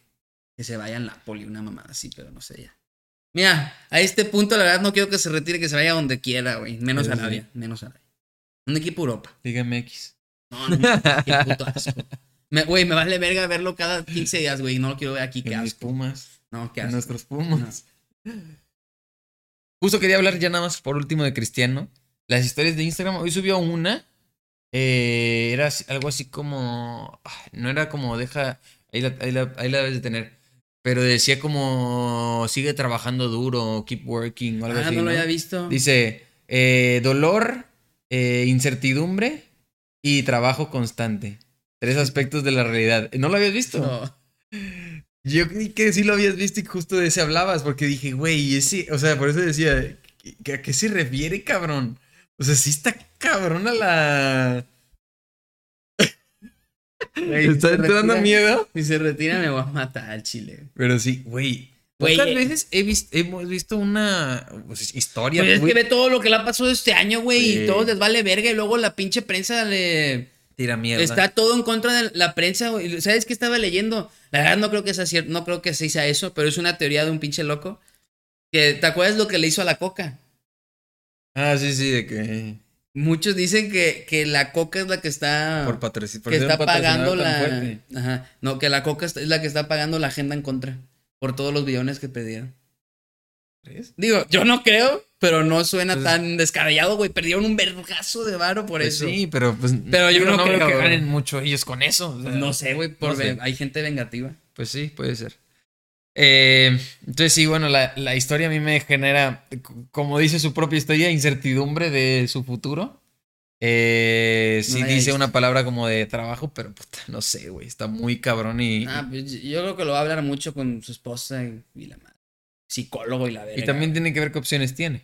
que se vaya en la poli, una mamada así, pero no sé ya. Mira, a este punto, la verdad, no quiero que se retire, que se vaya donde quiera, güey. Menos sí. Arabia, menos Arabia. Un equipo Europa. Liga MX. No, no, qué puto asco. Me- Güey, me vale verga verlo cada 15 días, güey. No lo quiero ver aquí, qué En mis asco. Pumas. No, qué En asco. nuestros Pumas. Justo quería hablar ya nada más por último de Cristiano. Las historias de Instagram. Hoy subió una. eh, era algo así como. No era como deja. Ahí la, ahí la- ahí la debes de tener. Pero decía como. Sigue trabajando duro. Keep working. O algo Ah, así. no lo ¿no? había visto. Dice. eh, dolor. eh, incertidumbre. Y trabajo constante. Tres aspectos de la realidad. ¿No lo habías visto? No. Yo creí que sí lo habías visto y justo de ese hablabas, porque dije, güey, ese, o sea, por eso decía, ¿a qué se refiere, cabrón? O sea, sí está cabrona la. Güey, ¿Está retira- miedo? Si se retira, me voy a matar al chile. Pero sí, güey. Güey, Pocas eh. veces he hemos visto una pues, historia. Pues es güey, que ve todo lo que le ha pasado este año, güey. Sí. Y todo les vale verga. Y luego la pinche prensa le. Tira mierda. Está todo en contra de la prensa, güey. ¿Sabes qué estaba leyendo? La verdad no creo que sea cierto, no creo que se sea eso, pero es una teoría de un pinche loco. Que, ¿te acuerdas lo que le hizo a la coca? Ah, sí, sí, de que. Muchos dicen que, que la coca es la que está. Por patrocinio. que está pagando la. Ajá. No, que la coca es la que está pagando la agenda en contra. Por todos los billones que perdieron. Digo, yo no creo, pero no suena Pues- tan descabellado, güey. Perdieron un vergazo de varo por Pues eso. sí, pero pues. Pero yo no creo creo, que ganen mucho ellos con eso. o sea, No sé, güey. por no sé. Hay gente vengativa. Pues sí, puede ser. Eh, entonces sí, bueno, la, la historia a mí me genera, como dice su propia historia, incertidumbre de su futuro. Eh, sí dice visto. una palabra como de trabajo, pero puta, no sé, güey. Está muy cabrón y, Ah, pues yo creo que lo va a hablar mucho con su esposa y, la madre. Psicólogo y la verga. y también tiene que ver qué opciones tiene.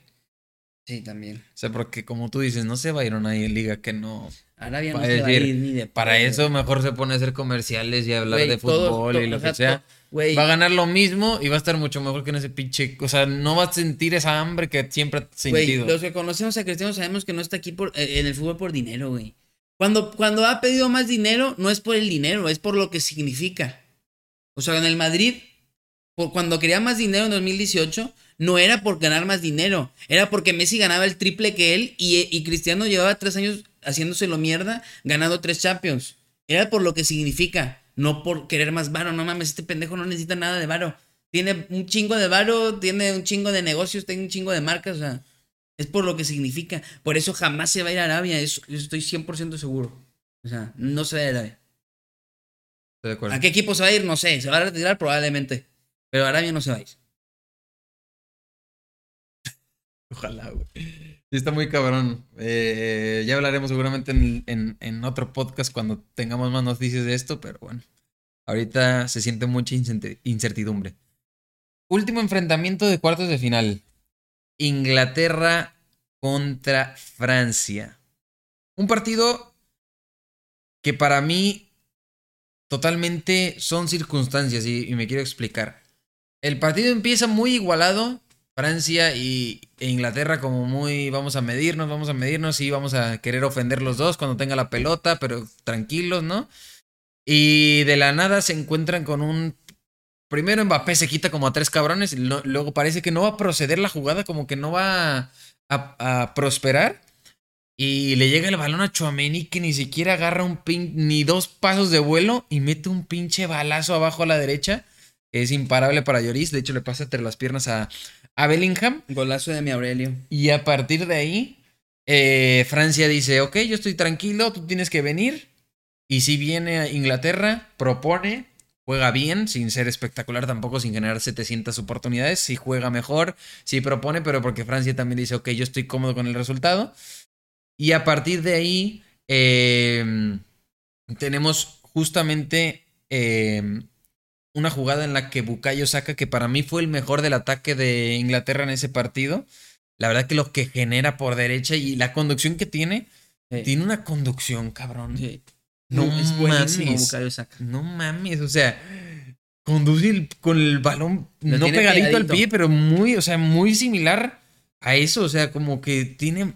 Sí, también. O sea, porque como tú dices, no se va a ir a nadie en liga que no. Arabia no Para se va a ir ni de Para eso mejor se pone a hacer comerciales y hablar de fútbol y lo sea, que sea. Va a ganar lo mismo y va a estar mucho mejor que en ese pinche. O sea, no va a sentir esa hambre que siempre ha sentido. los que conocemos a Cristiano sabemos que no está aquí por, eh, en el fútbol por dinero, güey. Cuando, cuando ha pedido más dinero, no es por el dinero, es por lo que significa. O sea, en el Madrid, por, cuando quería más dinero en 2018, no era por ganar más dinero, era porque Messi ganaba el triple que él y, y Cristiano llevaba tres años haciéndoselo mierda, ganando tres Champions. Era por lo que significa, no por querer más varo. No mames, este pendejo no necesita nada de varo. Tiene un chingo de varo, tiene un chingo de negocios, tiene un chingo de marcas, o sea, es por lo que significa. Por eso jamás se va a ir a Arabia, eso, eso estoy 100% seguro. O sea, no se va a ir a Arabia. Estoy de acuerdo. ¿A qué equipo se va a ir? No sé, se va a retirar probablemente. Pero a Arabia no se va a ir. Ojalá, güey. Sí, está muy cabrón. Eh, ya hablaremos seguramente en, otro podcast cuando tengamos más noticias de esto, pero bueno. Ahorita se siente mucha incertidumbre. Último enfrentamiento de cuartos de final. Inglaterra contra Francia. Un partido que para mí totalmente son circunstancias y me quiero explicar. El partido empieza muy igualado. Francia y, e Inglaterra como muy vamos a medirnos, vamos a medirnos y vamos a querer ofender los dos cuando tenga la pelota, pero tranquilos, ¿no? Y de la nada se encuentran con un... Primero Mbappé se quita como a tres cabrones, luego parece que no va a proceder la jugada, como que no va a, prosperar. Y le llega el balón a Chouameni que ni siquiera agarra un pin, ni dos pasos de vuelo y mete un pinche balazo abajo a la derecha. Es imparable para Lloris, de hecho le pasa entre las piernas a, a Bellingham. Golazo de mi Aurelio. Y a partir de ahí, eh, Francia dice, ok, yo estoy tranquilo, tú tienes que venir. Y si viene a Inglaterra, propone, juega bien, sin ser espectacular tampoco, sin generar 700 oportunidades, si juega mejor, si propone, pero porque Francia también dice, ok, yo estoy cómodo con el resultado. Y a partir de ahí, eh, tenemos justamente eh, una jugada en la que Bukayo saca, que para mí fue el mejor del ataque de Inglaterra en ese partido. La verdad que lo que genera por derecha y la conducción que tiene, Sí. tiene una conducción, cabrón. Sí. No es mames. Bukayo Saka. No mames, o sea, conduce el- con el balón Lo no tiene pegadito al pegadito. pie, pero muy, o sea, muy similar a eso, o sea, como que tiene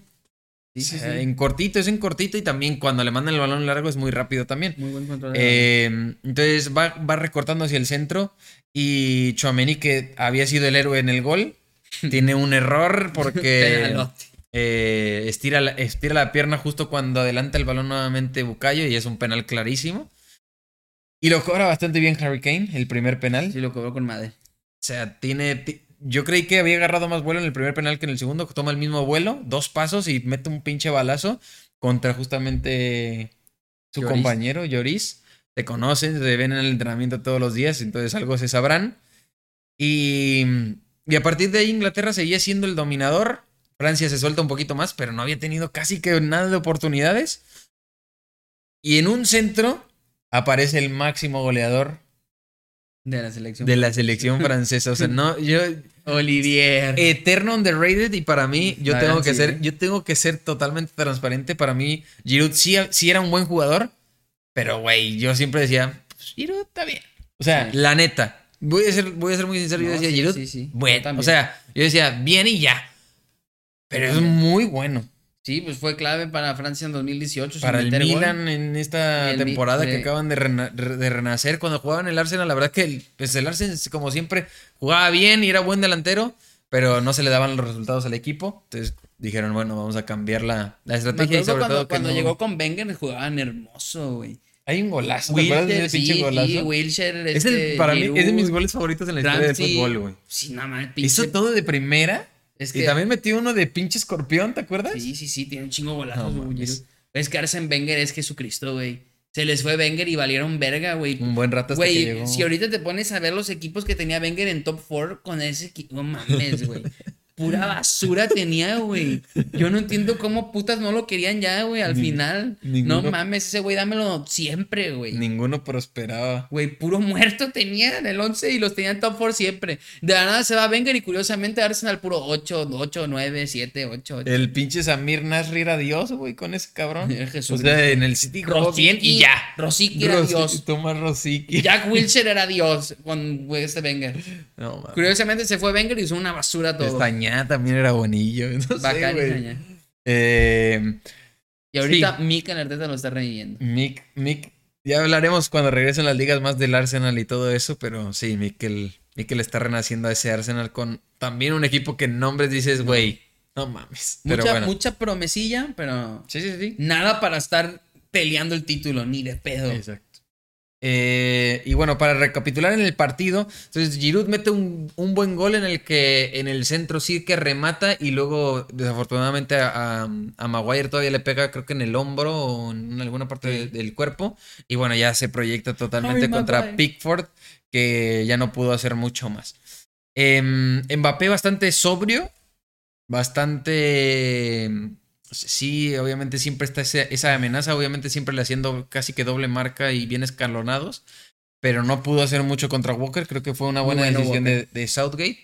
Sí, sí, sea, sí. en cortito, es en cortito y también cuando le mandan el balón largo es muy rápido también. Muy buen control. Eh, entonces va, va recortando hacia el centro y Chouameni, que había sido el héroe en el gol, tiene un error porque eh, estira, la, estira la pierna justo cuando adelanta el balón nuevamente Bucayo y es un penal clarísimo. Y lo cobra bastante bien Harry Kane, el primer penal. Sí, lo cobró con madre. O sea, tiene. Yo creí que había agarrado más vuelo en el primer penal que en el segundo. Toma el mismo vuelo, dos pasos y mete un pinche balazo contra justamente su Lloris. compañero, Lloris. Se conocen, se ven en el entrenamiento todos los días, entonces algo se sabrán. Y, y a partir de ahí, Inglaterra seguía siendo el dominador. Francia se suelta un poquito más, pero no había tenido casi que nada de oportunidades. Y en un centro aparece el máximo goleador De la selección. de la selección francesa. O sea, no, yo Olivier. eterno underrated y para mí yo La tengo que ser yo tengo que ser totalmente transparente. Para mí Giroud sí, sí era un buen jugador, pero güey, yo siempre decía, pues, Giroud está bien. O sea, Sí. la neta, voy a ser voy a ser muy sincero, yo decía sí, Giroud, sí, sí. Yo bueno, o sea, yo decía, bien y ya. Pero es muy bueno Sí, pues fue clave para Francia en 2018. sin para el gol. Milan en esta Mi- temporada que acaban de, rena- de renacer. Cuando jugaban el Arsenal, la verdad que el, pues el Arsenal, como siempre, jugaba bien y era buen delantero, pero no se le daban los resultados al equipo. Entonces dijeron, bueno, vamos a cambiar la, la estrategia y sobre cuando, todo que cuando no- llegó con Wenger jugaban hermoso, güey. Hay un golazo, ¿te acuerdas de ese pinche sí, golazo? sí, Wilshere, es el, este, mí, es de mis goles favoritos en la historia del Ramsey. fútbol, güey. Sí, nada más, Hizo todo de primera Es y también metió uno de pinche escorpión, ¿te acuerdas? Sí, sí, sí, tiene un chingo golazos, No güey. Es que Arsene Wenger es Jesucristo, güey. Se les fue Wenger y valieron verga, güey. Un buen rato hasta que Güey, llegó. si ahorita te pones a ver los equipos que tenía Wenger en top 4 con ese equipo, no mames, güey. pura basura tenía, güey. Yo no entiendo cómo putas no lo querían ya, güey, al Ni- final. ninguno- No mames, ese güey dámelo siempre, güey. Ninguno prosperaba. Güey, puro muerto tenía en el 11 y los tenía en top 4 siempre. De la nada se va Wenger y curiosamente Arsenal puro 8, 8, 9, 7, 8, 8. El pinche Samir Nasri era Dios, güey, con ese cabrón. Jesús. o sea, en el City y ya. Rosicky era Dios. Tomás Rosicky. Jack Wilshere era Dios con este Wenger. No, mames. Curiosamente se fue Wenger y hizo una basura todo. También era bonillo. No Bacán. Eh, Y ahorita Mikel Arteta lo está reviviendo. Mick, Mick, ya hablaremos cuando regresen las ligas más del Arsenal y todo eso, pero sí, Mikel, Mikel está renaciendo a ese Arsenal con también un equipo que en nombres dices, güey, no mames. Pero Mucha, bueno. mucha promesilla, pero Sí, sí, sí. nada para estar peleando el título, ni de pedo. Exacto. Eh, y bueno, para recapitular en el partido, entonces Giroud mete un, un buen gol en el que en el centro sí que remata y luego desafortunadamente a, a- a Maguire todavía le pega creo que en el hombro o en alguna parte de- del cuerpo y bueno, ya se proyecta totalmente Harry contra Maguire. Pickford que ya no pudo hacer mucho más. Em, Mbappé bastante sobrio, bastante... Sí, obviamente siempre está ese- esa amenaza, obviamente siempre le haciendo casi que doble marca y bien escalonados, pero no pudo hacer mucho contra Walker, creo que fue una buena bueno decisión de Southgate.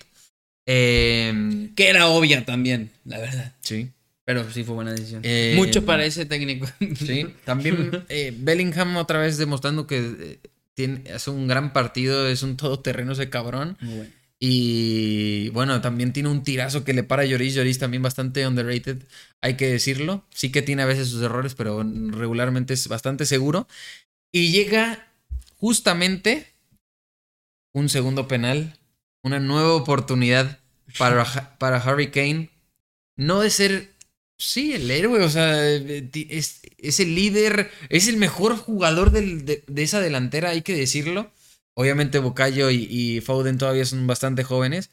Em, Que era obvia también, la verdad. sí, Pero sí fue buena decisión. Eh, Mucho para ese técnico. sí. También eh, Bellingham otra vez demostrando que eh, tiene, hace un gran partido, es un todoterreno ese cabrón. Muy bueno. Y bueno, también tiene un tirazo que le para a Lloris. Lloris también bastante underrated, hay que decirlo. Sí que tiene a veces sus errores, pero regularmente es bastante seguro. Y llega justamente un segundo penal, una nueva oportunidad para, para Harry Kane. No de ser, sí, el héroe, o sea, es, es el líder, es el mejor jugador de, de esa delantera, hay que decirlo. Obviamente Bukayo y, y Foden todavía son bastante jóvenes.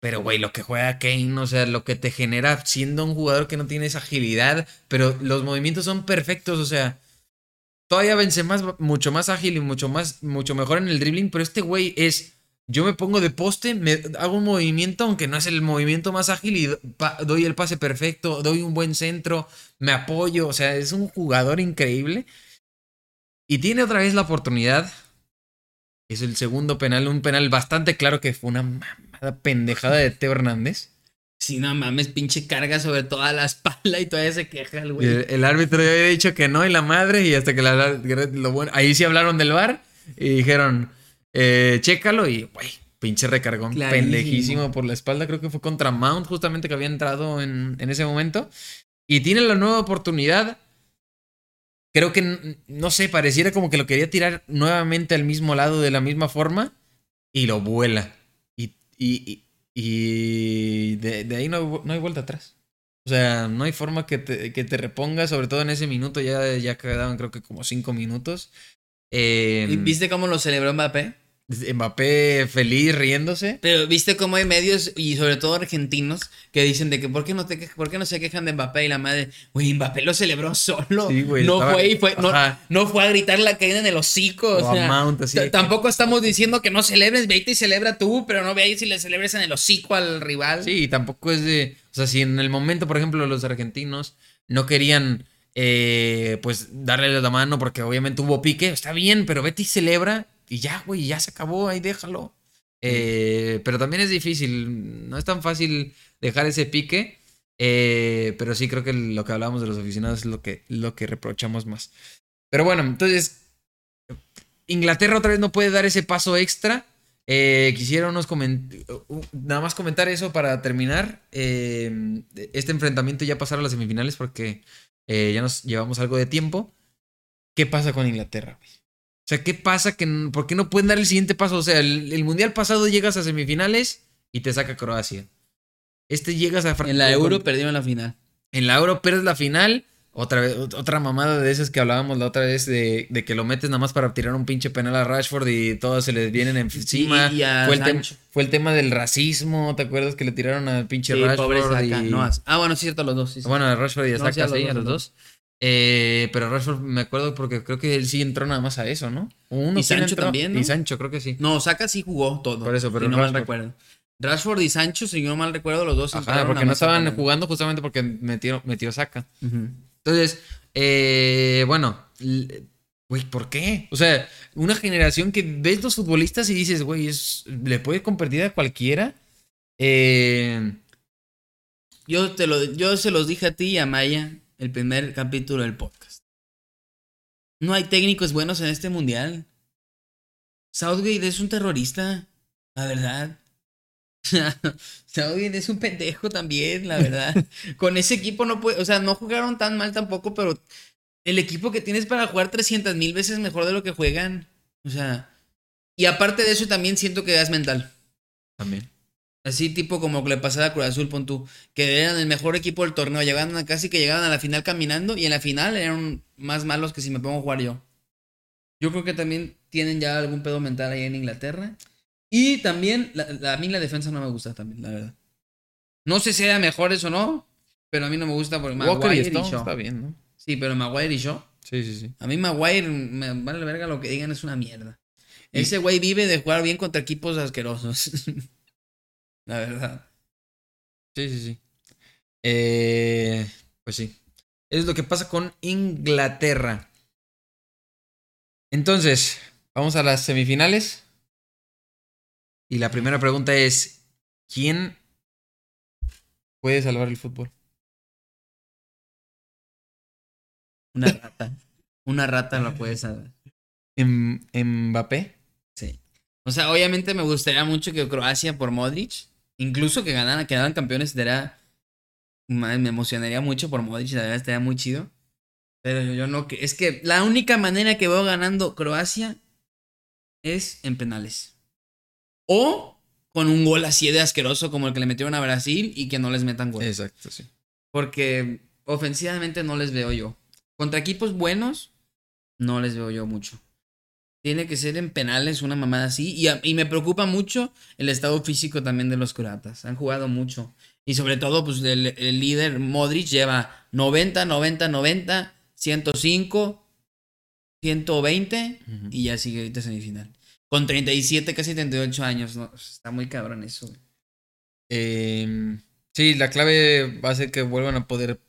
Pero, güey, lo que juega Kane, o sea, lo que te genera siendo un jugador que no tiene esa agilidad, pero los movimientos son perfectos, o sea, todavía Benzema es mucho más ágil y mucho más, mucho mejor en el dribbling, pero este güey es, yo me pongo de poste, me hago un movimiento, aunque no es el movimiento más ágil y doy el pase perfecto, doy un buen centro, me apoyo, o sea, es un jugador increíble. Y tiene otra vez la oportunidad. Es el segundo penal, un penal bastante claro que fue una mamada pendejada de Teo Hernández. Sí, no mames, pinche carga sobre toda la espalda y todavía se queja el güey. El, el árbitro ya había dicho que no y la madre y hasta que la, lo bueno, ahí sí hablaron del bar y dijeron, eh, chécalo y, güey, pinche recargón Clarísimo. pendejísimo por la espalda. Creo que fue contra Mount justamente que había entrado en, en ese momento. Y tiene la nueva oportunidad. Creo que, no sé, pareciera como que lo quería tirar nuevamente al mismo lado de la misma forma y lo vuela. Y, y, y, de, de ahí no, no hay vuelta atrás. O sea, no hay forma que te, que te reponga, sobre todo en ese minuto, ya, ya quedaban creo que como cinco minutos. Eh, ¿Y ¿Viste cómo lo celebró Mbappé? Mbappé feliz, riéndose. Pero viste cómo hay medios y sobre todo argentinos que dicen de que ¿por qué no, te, por qué no se quejan de Mbappé y la madre? Güey, Mbappé lo celebró solo. Sí, güey, no estaba- fue y fue, no, fue a gritar la caída en el hocico. O sea, así tampoco estamos diciendo que no celebres, vete y celebra tú, pero no veáis si le celebres en el hocico al rival. Sí, tampoco es de. O sea, si en el momento, por ejemplo, los argentinos no querían. eh, pues darle la mano porque obviamente hubo pique, está bien, pero vete y celebra y ya, güey, ya se acabó, ahí déjalo. Eh, pero también es difícil, no es tan fácil dejar ese pique, eh, pero sí creo que lo que hablábamos de los aficionados es lo que, lo que reprochamos más. Pero bueno, entonces, Inglaterra otra vez no puede dar ese paso extra. Eh, quisiera unos nada más comentar eso para terminar. Eh, este enfrentamiento ya pasaron a las semifinales porque ya nos llevamos algo de tiempo. ¿Qué pasa con Inglaterra? güey? O sea, ¿qué pasa? Que, ¿Por qué no pueden dar el siguiente paso? O sea, el, el mundial pasado llegas a semifinales y te saca Croacia. Este llegas a Fran- En la Euro perdieron la final. en la Euro pierdes la final. Otra vez, ot- otra mamada de esas que hablábamos la otra vez de, de que lo metes nada más para tirar un pinche penal a Rashford y todos se les vienen encima. A fue, el tem- fue el tema del racismo, ¿te acuerdas que le tiraron al pinche Sí, Rashford? pobre y- No, as- ah, bueno, sí, cierto, los dos. sí, sí. bueno, a Rashford y a No, Saka, sí, a los sí, dos, a los a los dos. Eh, pero Rashford me acuerdo porque creo que él sí entró nada más a eso, ¿no? Uno Y Sancho entró? también, ¿no? Y Sancho, creo que sí. No, Saka sí jugó todo. Por eso, pero si no mal Rashford. recuerdo. Rashford y Sancho, si yo no mal recuerdo, los dos Ajá, porque no estaban jugando justamente porque metió, metió saca. Entonces, eh, bueno, güey, ¿por qué? O sea, una generación que ves los futbolistas y dices, güey, le puede competir a cualquiera. Eh, Yo, te lo, yo se los dije a ti y a Maya el primer capítulo del podcast. No hay técnicos buenos en este mundial. Southgate es un terrorista, la verdad. Southgate es un pendejo también, la verdad. Con ese equipo no puede, o sea, no jugaron tan mal tampoco, pero el equipo que tienes para jugar 300 mil veces mejor de lo que juegan. O sea, y aparte de eso también siento que es mental. también. Así tipo como que le pasaba a Cruz Azul, pon tú, que eran el mejor equipo del torneo, llegaban a casi que llegaban a la final caminando y en la final eran más malos que si me pongo a jugar yo. Yo creo que también tienen ya algún pedo mental ahí en Inglaterra. Y también, la, la- a mí la defensa no me gusta también, la verdad. No sé si era mejores o no, pero a mí no me gusta porque Walker y Maguire y Stone Shaw. está bien, ¿no? Sí, pero Maguire y Shaw. Sí, sí, sí. A mí Maguire, me vale verga lo que digan, es una mierda. Y- Ese güey vive de jugar bien contra equipos asquerosos. la verdad. Sí, sí, sí. Eh, pues sí. Es lo que pasa con Inglaterra. Entonces, vamos a las semifinales. Y la primera pregunta es, ¿quién puede salvar el fútbol? Una rata. Una rata lo puede saber. ¿Em- ¿Mbappé? Sí. O sea, obviamente me gustaría mucho que Croacia por Modric, incluso que ganaran, quedaran campeones, me emocionaría mucho por Modric, la verdad estaría muy chido. Pero yo, yo no, es que la única manera que veo ganando Croacia es en penales. O con un gol así de asqueroso como el que le metieron a Brasil y que no les metan gol. Exacto, sí. Porque ofensivamente no les veo yo. Contra equipos buenos, no les veo yo mucho. Tiene que ser en penales una mamada así. Y, a- y me preocupa mucho el estado físico también de los croatas. Han jugado mucho. Y sobre todo, pues el, el líder Modric lleva 90, 90, 90, 105, 120 Ujú. y ya sigue ahorita semifinal. Con 37, casi 38 años. ¿no? Está muy cabrón eso. Eh, sí, la clave va a ser que vuelvan a poder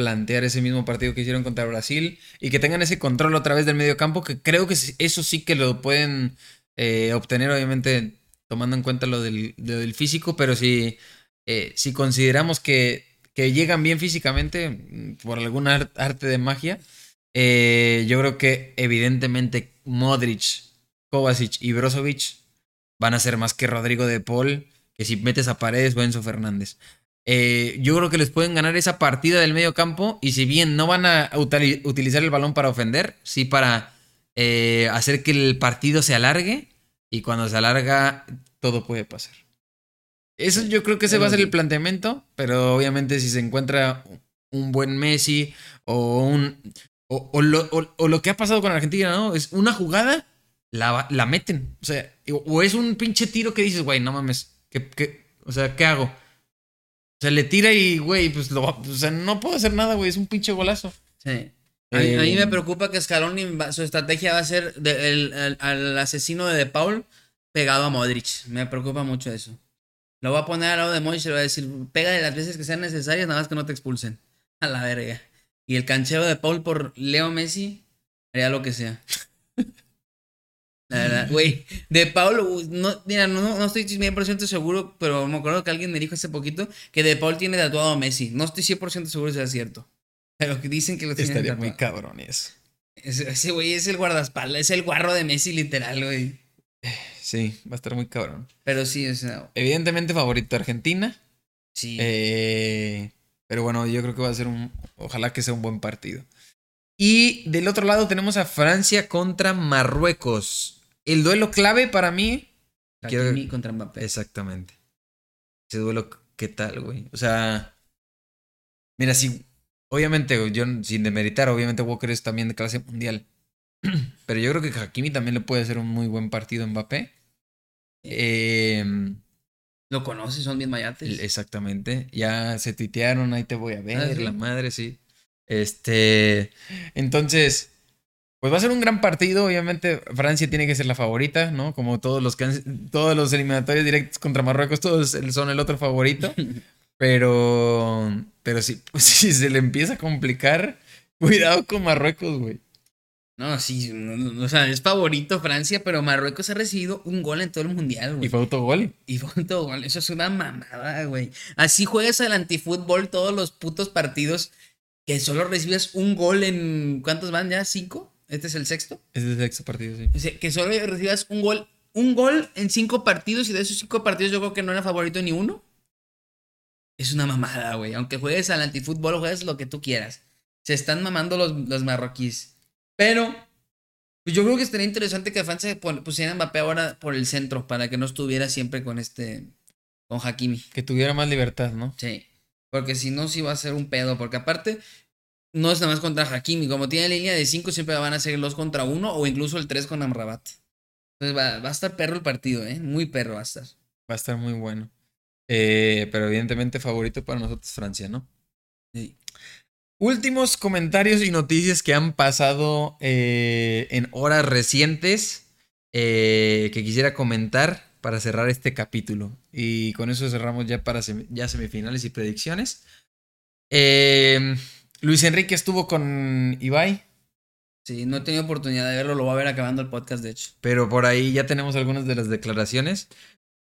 plantear ese mismo partido que hicieron contra Brasil y que tengan ese control otra vez del medio campo, que creo que eso sí que lo pueden eh, obtener, obviamente tomando en cuenta lo del, físico, pero si, eh, si consideramos que, que llegan bien físicamente mm, por algún ar- arte de magia, eh, yo creo que evidentemente Modric, Kovacic y Brozovic van a ser más que Rodrigo de Paul, que si metes a Paredes o Enzo Fernández. Eh, yo creo que les pueden ganar esa partida del medio campo y si bien no van a utili- utilizar el balón para ofender, sí para eh, hacer que el partido se alargue y cuando se alarga todo puede pasar. Eso yo creo que ese va a ser el planteamiento, pero obviamente si se encuentra un buen Messi o un o, o lo, o- o lo que ha pasado con Argentina, ¿no? Es una jugada, la, la meten. O sea, o, o es un pinche tiro que dices, güey, no mames, ¿qué, qué- o sea, ¿qué hago? O sea, le tira y, güey, pues lo va- o sea, no puedo hacer nada, güey, es un pinche golazo. Sí. A mí, a mí Eh, me preocupa que Scaloni, su estrategia va a ser de- el- el- al asesino de De Paul pegado a Modric. Me preocupa mucho eso. Lo va a poner al lado de Modric y le va a decir, pega de las veces que sean necesarias, nada más que no te expulsen. A la verga. Y el cancheo de Paul por Leo Messi haría lo que sea. Güey. De Paul, no, mira, no, no estoy 100% seguro, pero me acuerdo que alguien me dijo hace poquito que De Paul tiene tatuado a Messi. No estoy 100% seguro si es cierto. Pero que dicen que lo tiene Estaría muy tatuado. cabrón eso. Ese ese güey es el guardaespaldas, es el guarro de Messi, literal, güey. Sí, va a estar muy cabrón. Pero sí, o sea, Evidentemente favorito Argentina. sí. Eh, pero bueno, yo creo que va a ser un. Ojalá que sea un buen partido. Y del otro lado tenemos a Francia contra Marruecos. El duelo clave para mí. quiero- Hakimi contra Mbappé. Exactamente. Ese duelo, ¿qué tal, güey? O sea. Mira, si. Obviamente, yo sin demeritar, obviamente Walker es también de clase mundial. Pero yo creo que Hakimi también le puede hacer un muy buen partido a Mbappé. Eh, Lo conoces, son bien mayates. Exactamente. Ya se tuitearon, ahí te voy a ver, ¿Ah, sí? la madre, sí. Este. Entonces. Pues va a ser un gran partido, obviamente Francia tiene que ser la favorita, ¿no? Como todos los que han- todos los eliminatorios directos contra Marruecos, todos son el otro favorito. Pero, pero sí, pues, si se le empieza a complicar, cuidado con Marruecos, güey. No, sí, no, no, o sea, es favorito Francia, pero Marruecos ha recibido un gol en todo el mundial, Y güey. fue autogol. Y fue un todo gol, eso es una mamada, güey. Así juegas al antifútbol todos los putos partidos que solo recibes un gol en. ¿Cuántos van ya? ¿Cinco? ¿Este es el sexto? Ese es el sexto partido, sí. O sea, que solo recibas un gol, un gol en cinco partidos y de esos cinco partidos yo creo que no era favorito ni uno. Es una mamada, güey. Aunque juegues al antifútbol, juegues lo que tú quieras. Se están mamando los, los marroquíes. Pero, pues yo creo que estaría interesante que Francia pusiera a Mbappé ahora por el centro para que no estuviera siempre con este, con Hakimi. Que tuviera más libertad, ¿no? Sí. Porque si no, sí va a ser un pedo. Porque aparte, no es nada más contra Hakimi. Como tiene línea de 5, siempre van a ser los contra uno o incluso el 3 con Amrabat. Entonces va, va a estar perro el partido, ¿eh? Muy perro va a estar. Va a estar muy bueno. Eh, pero evidentemente favorito para nosotros Francia, ¿no? Sí. Últimos comentarios y noticias que han pasado eh, en horas recientes eh, que quisiera comentar para cerrar este capítulo. Y con eso cerramos ya para ya semifinales y predicciones. Eh, Luis Enrique estuvo con Ibai, Sí, no he tenido oportunidad de verlo. Lo voy a ver acabando el podcast, de hecho. pero por ahí ya tenemos algunas de las declaraciones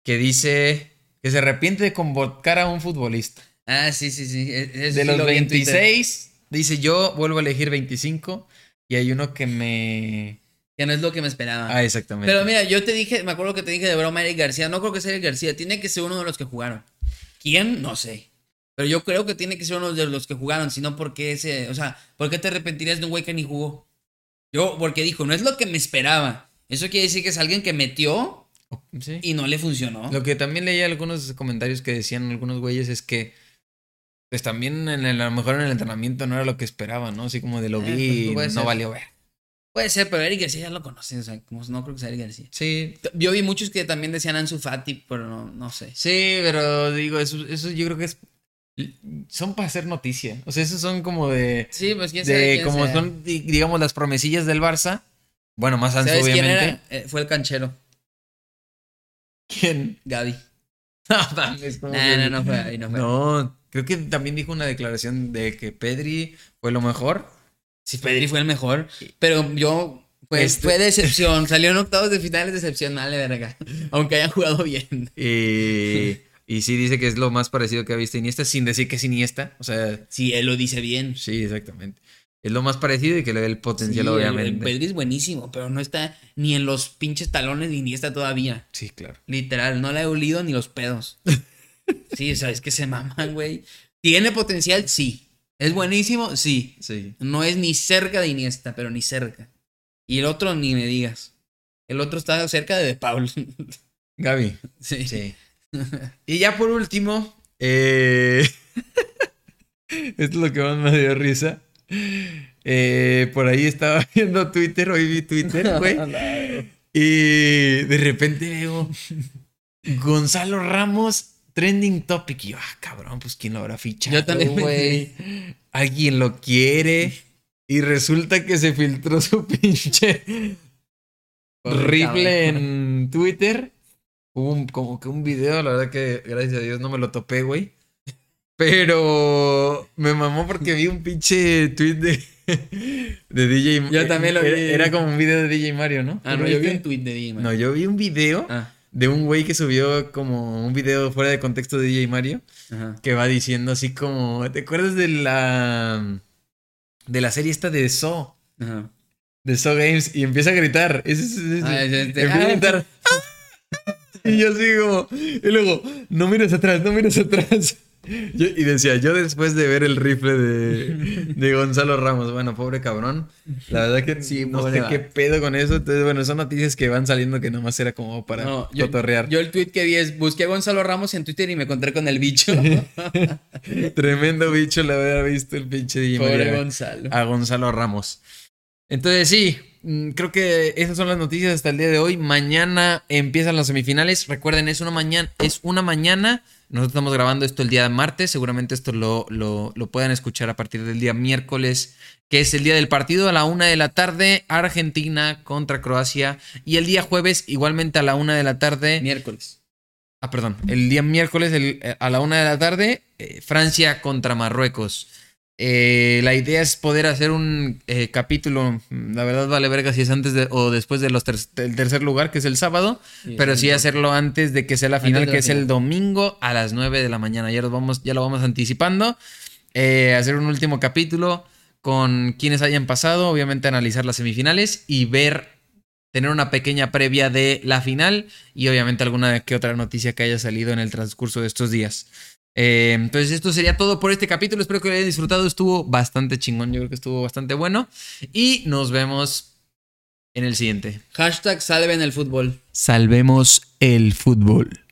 que dice que se arrepiente de convocar a un futbolista. Ah, sí, sí, sí. E- De sí los lo vi en Twitter. 26, dice yo vuelvo a elegir 25 y hay uno que me... Que no es lo que me esperaba. Ah, exactamente. Pero mira, yo te dije, me acuerdo que te dije de broma Eric García. No creo que sea Eric García. Tiene que ser uno de los que jugaron. ¿Quién? No sé. Pero yo creo que tiene que ser uno de los que jugaron. Si no, ¿por qué ese? O sea, ¿por qué te arrepentirías de un güey que ni jugó? Yo, porque dijo, no es lo que me esperaba. Eso quiere decir que es alguien que metió Sí. y no le funcionó. Lo que también leía algunos comentarios que decían algunos güeyes es que pues también en el- a lo mejor en el entrenamiento no era lo que esperaban, ¿no? Así como de lo Eh, vi pues, no ser. valió ver. Puede ser, pero Eric García ya lo conoces. O sea, como no creo que sea Eric García. Sí, Yo vi muchos que también decían Ansu Fati, pero no, no sé. sí, pero digo, eso, eso yo creo que es... Son para hacer noticia. O sea, esos son como de... Sí, pues quién sabe de quién como sea. son, di- digamos, las promesillas del Barça. Bueno, más Ansu, ¿Sabes quién obviamente. era? Eh, fue el canchero, ¿Quién? Gaby. No, mames, ¿cómo No, que- no, no fue ahí, no fue. No, creo que también dijo una declaración de que Pedri fue lo mejor. Sí, Pedri fue el mejor, pero yo pues Este- fue decepción, salió en octavos de finales decepción, vale verga, aunque hayan jugado bien. Y, y sí dice que es lo más parecido que ha visto Iniesta, sin decir que es Iniesta. O sea, Sí, él lo dice bien. sí, exactamente. Es lo más parecido y que le ve el potencial, Sí, el- el obviamente. Pedri es buenísimo, pero no está ni en los pinches talones de Iniesta todavía. Sí, claro. Literal, no le he olido ni los pedos. Sí, o sea, es que se maman, güey. ¿Tiene potencial? Sí. ¿Es buenísimo? Sí. Sí. No es ni cerca de Iniesta, pero ni cerca. Y el otro ni me digas. El otro está cerca de De Paul. Gaby. Sí. Sí. Y ya por último, eh... esto es lo que más me dio risa. Eh, por ahí estaba viendo Twitter, hoy vi Twitter, güey. Y de repente veo Gonzalo Ramos trending topic. Y yo, ah, cabrón, pues quién lo habrá fichado. Yo también güey. Alguien lo quiere. Y resulta que se filtró su pinche cabrón. en Twitter. Hubo un- como que un video, la verdad que gracias a Dios no me lo topé, güey. Pero me mamó porque vi un pinche tweet de, de DJ Yo también lo vi. Era, era como un video de DJ Mario, ¿no? Ah, ¿Tú no, yo vi un tweet de Dima. No, yo vi un video Ah, de un güey que subió como un video fuera de contexto de DJ Mario ajá. que va diciendo así como, ¿te acuerdas de la de la serie esta de? Ajá. De Saw Games y empieza a gritar. Ese, ese- ese- Ah, es este. empieza a Ah, gritar. Y yo así como, y luego, no mires atrás, no mires atrás. Yo- y decía, yo después de ver el rifle de, de Gonzalo Ramos, bueno, pobre cabrón, la verdad que Sí, no sé qué pedo con eso. Entonces, bueno, son noticias que van saliendo que nomás era como para No, yo, cotorrear. yo el tweet que vi es busqué a Gonzalo Ramos en Twitter y me encontré con el bicho. Tremendo bicho le había visto el pinche Pobre Gonzalo. a Gonzalo Ramos. Entonces sí, creo que esas son las noticias hasta el día de hoy. Mañana empiezan las semifinales. Recuerden, es una mañana, es una mañana. Nosotros estamos grabando esto el día de martes. Seguramente esto lo, lo, lo puedan escuchar a partir del día miércoles, que es el día del partido a la una de la tarde. Argentina contra Croacia. Y el día jueves, igualmente a la una de la tarde. Miércoles. Ah, perdón. El día miércoles el- eh, a la una de la tarde, eh, Francia contra Marruecos. Eh, la idea es poder hacer un eh, capítulo, la verdad vale verga si es antes de, o después ter- del tercer lugar, que es el sábado, pero sí hacerlo antes de que sea la final, la que es el domingo a las 9 de la mañana. Ya, los vamos, ya lo vamos anticipando. Eh, hacer un último capítulo con quienes hayan pasado, obviamente analizar las semifinales y ver, tener una pequeña previa de la final y obviamente alguna que otra noticia que haya salido en el transcurso de estos días. Eh, entonces esto sería todo por este capítulo. Espero que lo hayan disfrutado. Estuvo bastante chingón. Yo creo que estuvo bastante bueno. Y nos vemos en el siguiente. Hashtag salven el fútbol. Salvemos el fútbol.